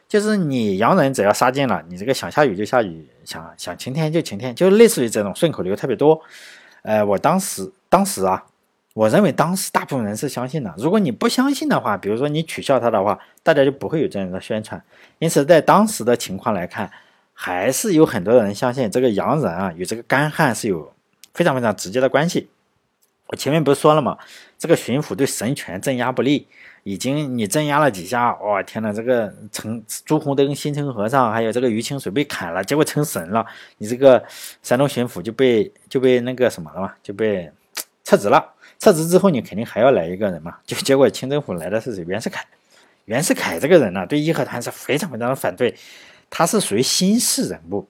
A: 就是你洋人只要杀尽了，你这个想下雨就下雨，想想晴天就晴天，就类似于这种顺口溜特别多。呃，我当时当时啊，我认为当时大部分人是相信的。如果你不相信的话，比如说你取笑他的话，大家就不会有这样的宣传。因此，在当时的情况来看，还是有很多人相信这个洋人啊与这个干旱是有非常非常直接的关系。我前面不是说了吗？这个巡抚对神权镇压不利。已经你镇压了几下，哇天呐，这个成朱红灯、新城和尚，还有这个于清水被砍了，结果成神了。你这个山东巡抚就被就被那个什么了嘛，就被撤职了。撤职之后，你肯定还要来一个人嘛。就结果清政府来的是谁？袁世凯。袁世凯这个人呢，对义和团是非常非常的反对，他是属于新式人物，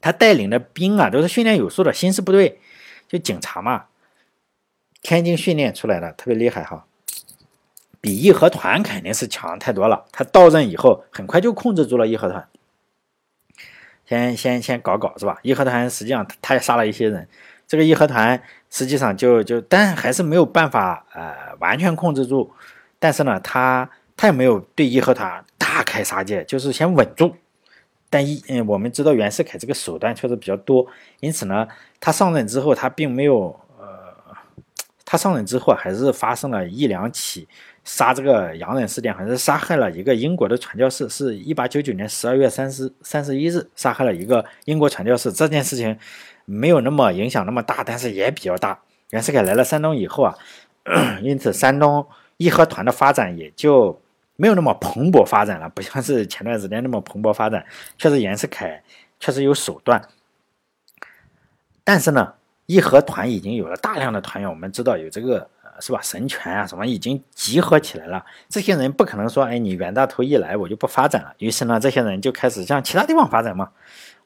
A: 他带领的兵啊都是训练有素的新式部队，就警察嘛，天津训练出来的，特别厉害哈。比义和团肯定是强太多了。他到任以后，很快就控制住了义和团。先先先搞搞是吧？义和团实际上他也杀了一些人。这个义和团实际上就就，但还是没有办法呃完全控制住。但是呢，他他也没有对义和团大开杀戒，就是先稳住。但一嗯，我们知道袁世凯这个手段确实比较多，因此呢，他上任之后，他并没有呃，他上任之后还是发生了一两起。杀这个洋人事件，好像是杀害了一个英国的传教士，是一八九九年十二月三十三十一日杀害了一个英国传教士。这件事情没有那么影响那么大，但是也比较大。袁世凯来了山东以后啊，因此山东义和团的发展也就没有那么蓬勃发展了，不像是前段时间那么蓬勃发展。确实，袁世凯确实有手段，但是呢，义和团已经有了大量的团员，我们知道有这个。是吧？神权啊，什么已经集合起来了。这些人不可能说，哎，你袁大头一来，我就不发展了。于是呢，这些人就开始向其他地方发展嘛。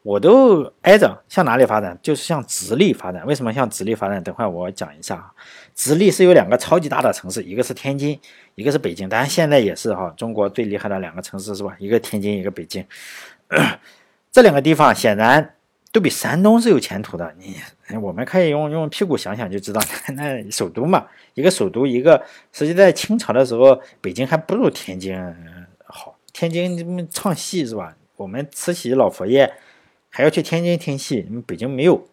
A: 我都挨着，向哪里发展？就是向直隶发展。为什么向直隶发展？等会我讲一下啊。直隶是有两个超级大的城市，一个是天津，一个是北京。当然现在也是哈，中国最厉害的两个城市是吧？一个天津，一个北京。这两个地方显然。都比山东是有前途的，你我们可以用用屁股想想就知道，那首都嘛，一个首都，一个实际在清朝的时候，北京还不如天津好。天津唱戏是吧？我们慈禧老佛爷还要去天津听戏，北京没有。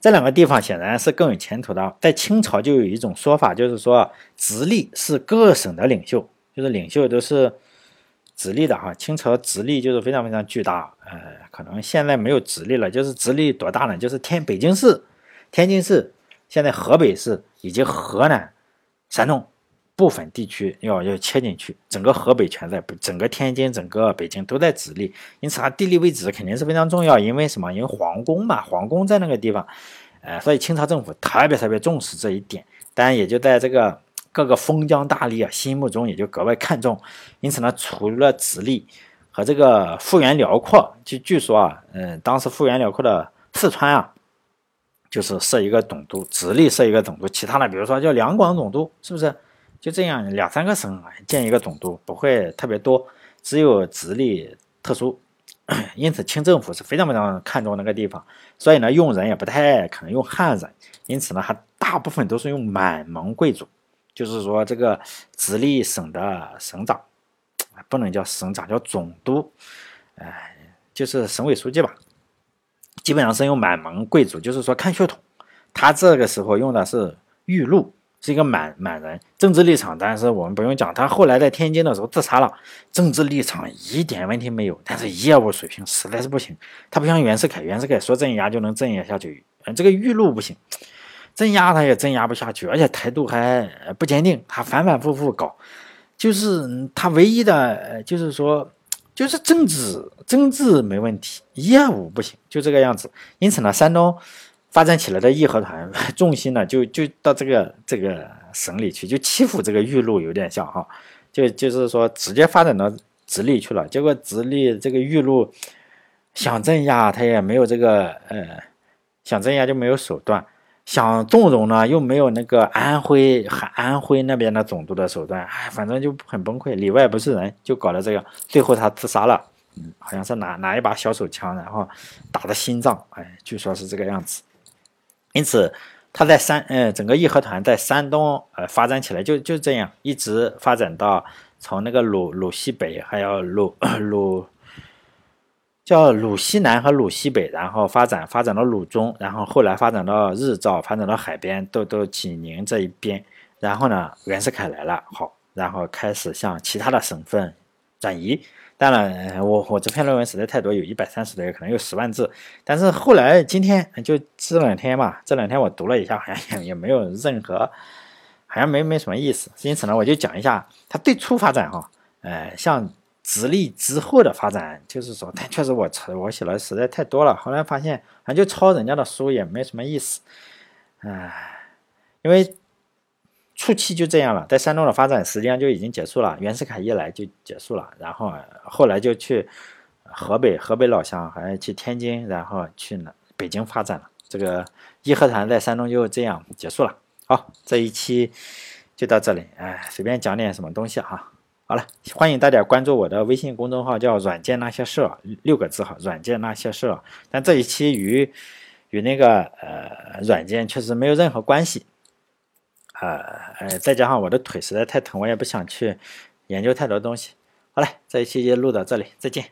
A: 这两个地方显然是更有前途的。在清朝就有一种说法，就是说直隶是各省的领袖，就是领袖都是。直隶的哈，清朝直隶就是非常非常巨大，呃，可能现在没有直隶了，就是直隶多大呢？就是天北京市、天津市，现在河北市以及河南、山东部分地区要要切进去，整个河北全在，整个天津、整个北京都在直隶，因此它地理位置肯定是非常重要，因为什么？因为皇宫嘛，皇宫在那个地方，呃，所以清朝政府特别特别重视这一点，当然也就在这个。各个封疆大吏啊，心目中也就格外看重。因此呢，除了直隶和这个幅员辽阔，就据说啊，嗯，当时幅员辽阔的四川啊，就是设一个总督，直隶设一个总督，其他的比如说叫两广总督，是不是？就这样两三个省建一个总督，不会特别多，只有直隶特殊。因此，清政府是非常非常看重那个地方，所以呢，用人也不太可能用汉人，因此呢，还大部分都是用满蒙贵族。就是说，这个直隶省的省长不能叫省长，叫总督，哎，就是省委书记吧。基本上是用满蒙贵族，就是说看血统。他这个时候用的是玉禄，是一个满满人，政治立场，但是我们不用讲。他后来在天津的时候自杀了，政治立场一点问题没有，但是业务水平实在是不行。他不像袁世凯，袁世凯说镇压就能镇压下去，这个玉禄不行，镇压他也镇压不下去，而且态度还不坚定，他反反复复搞，就是他唯一的就是说。就是政治政治没问题，业务不行，就这个样子。因此呢，山东发展起来的义和团 重心呢，就就到这个这个省里去，就欺负这个玉露有点像哈，就就是说直接发展到直隶去了。结果直隶这个玉露想镇压，他也没有这个呃，想镇压就没有手段。想纵容呢，又没有那个安徽还、安徽那边的总督的手段，哎，反正就很崩溃，里外不是人，就搞了这个。最后他自杀了，嗯，好像是拿拿一把小手枪，然后打的心脏，哎，据说是这个样子。因此他在山，嗯，整个义和团在山东，呃，发展起来就就这样，一直发展到从那个鲁鲁西北，还有鲁 鲁。叫鲁西南和鲁西北，然后发展发展到鲁中，然后后来发展到日照，发展到海边，都都济宁这一边。然后呢，袁世凯来了，好，然后开始向其他的省份转移。当然，我我这篇论文实在太多，有一百三十多页，可能有十万字。但是后来今天就这两天嘛，这两天我读了一下，好像也也没有任何，好像没没什么意思。因此呢，我就讲一下它最初发展哈，呃，像。直隶之后的发展，就是说，但确实我抄我写了实在太多了。后来发现，反正就抄人家的书也没什么意思，唉，因为初期就这样了，在山东的发展实际上就已经结束了。袁世凯一来就结束了，然后后来就去河北，河北老乡，还去天津，然后去了北京发展了。这个义和团在山东就这样结束了。好，这一期就到这里，哎，随便讲点什么东西哈。好了，欢迎大家关注我的微信公众号，叫“软件那些事”，六个字哈，“软件那些事”。但这一期与与那个呃软件确实没有任何关系，呃呃，再加上我的腿实在太疼，我也不想去研究太多东西。好了，这一期就录到这里，再见。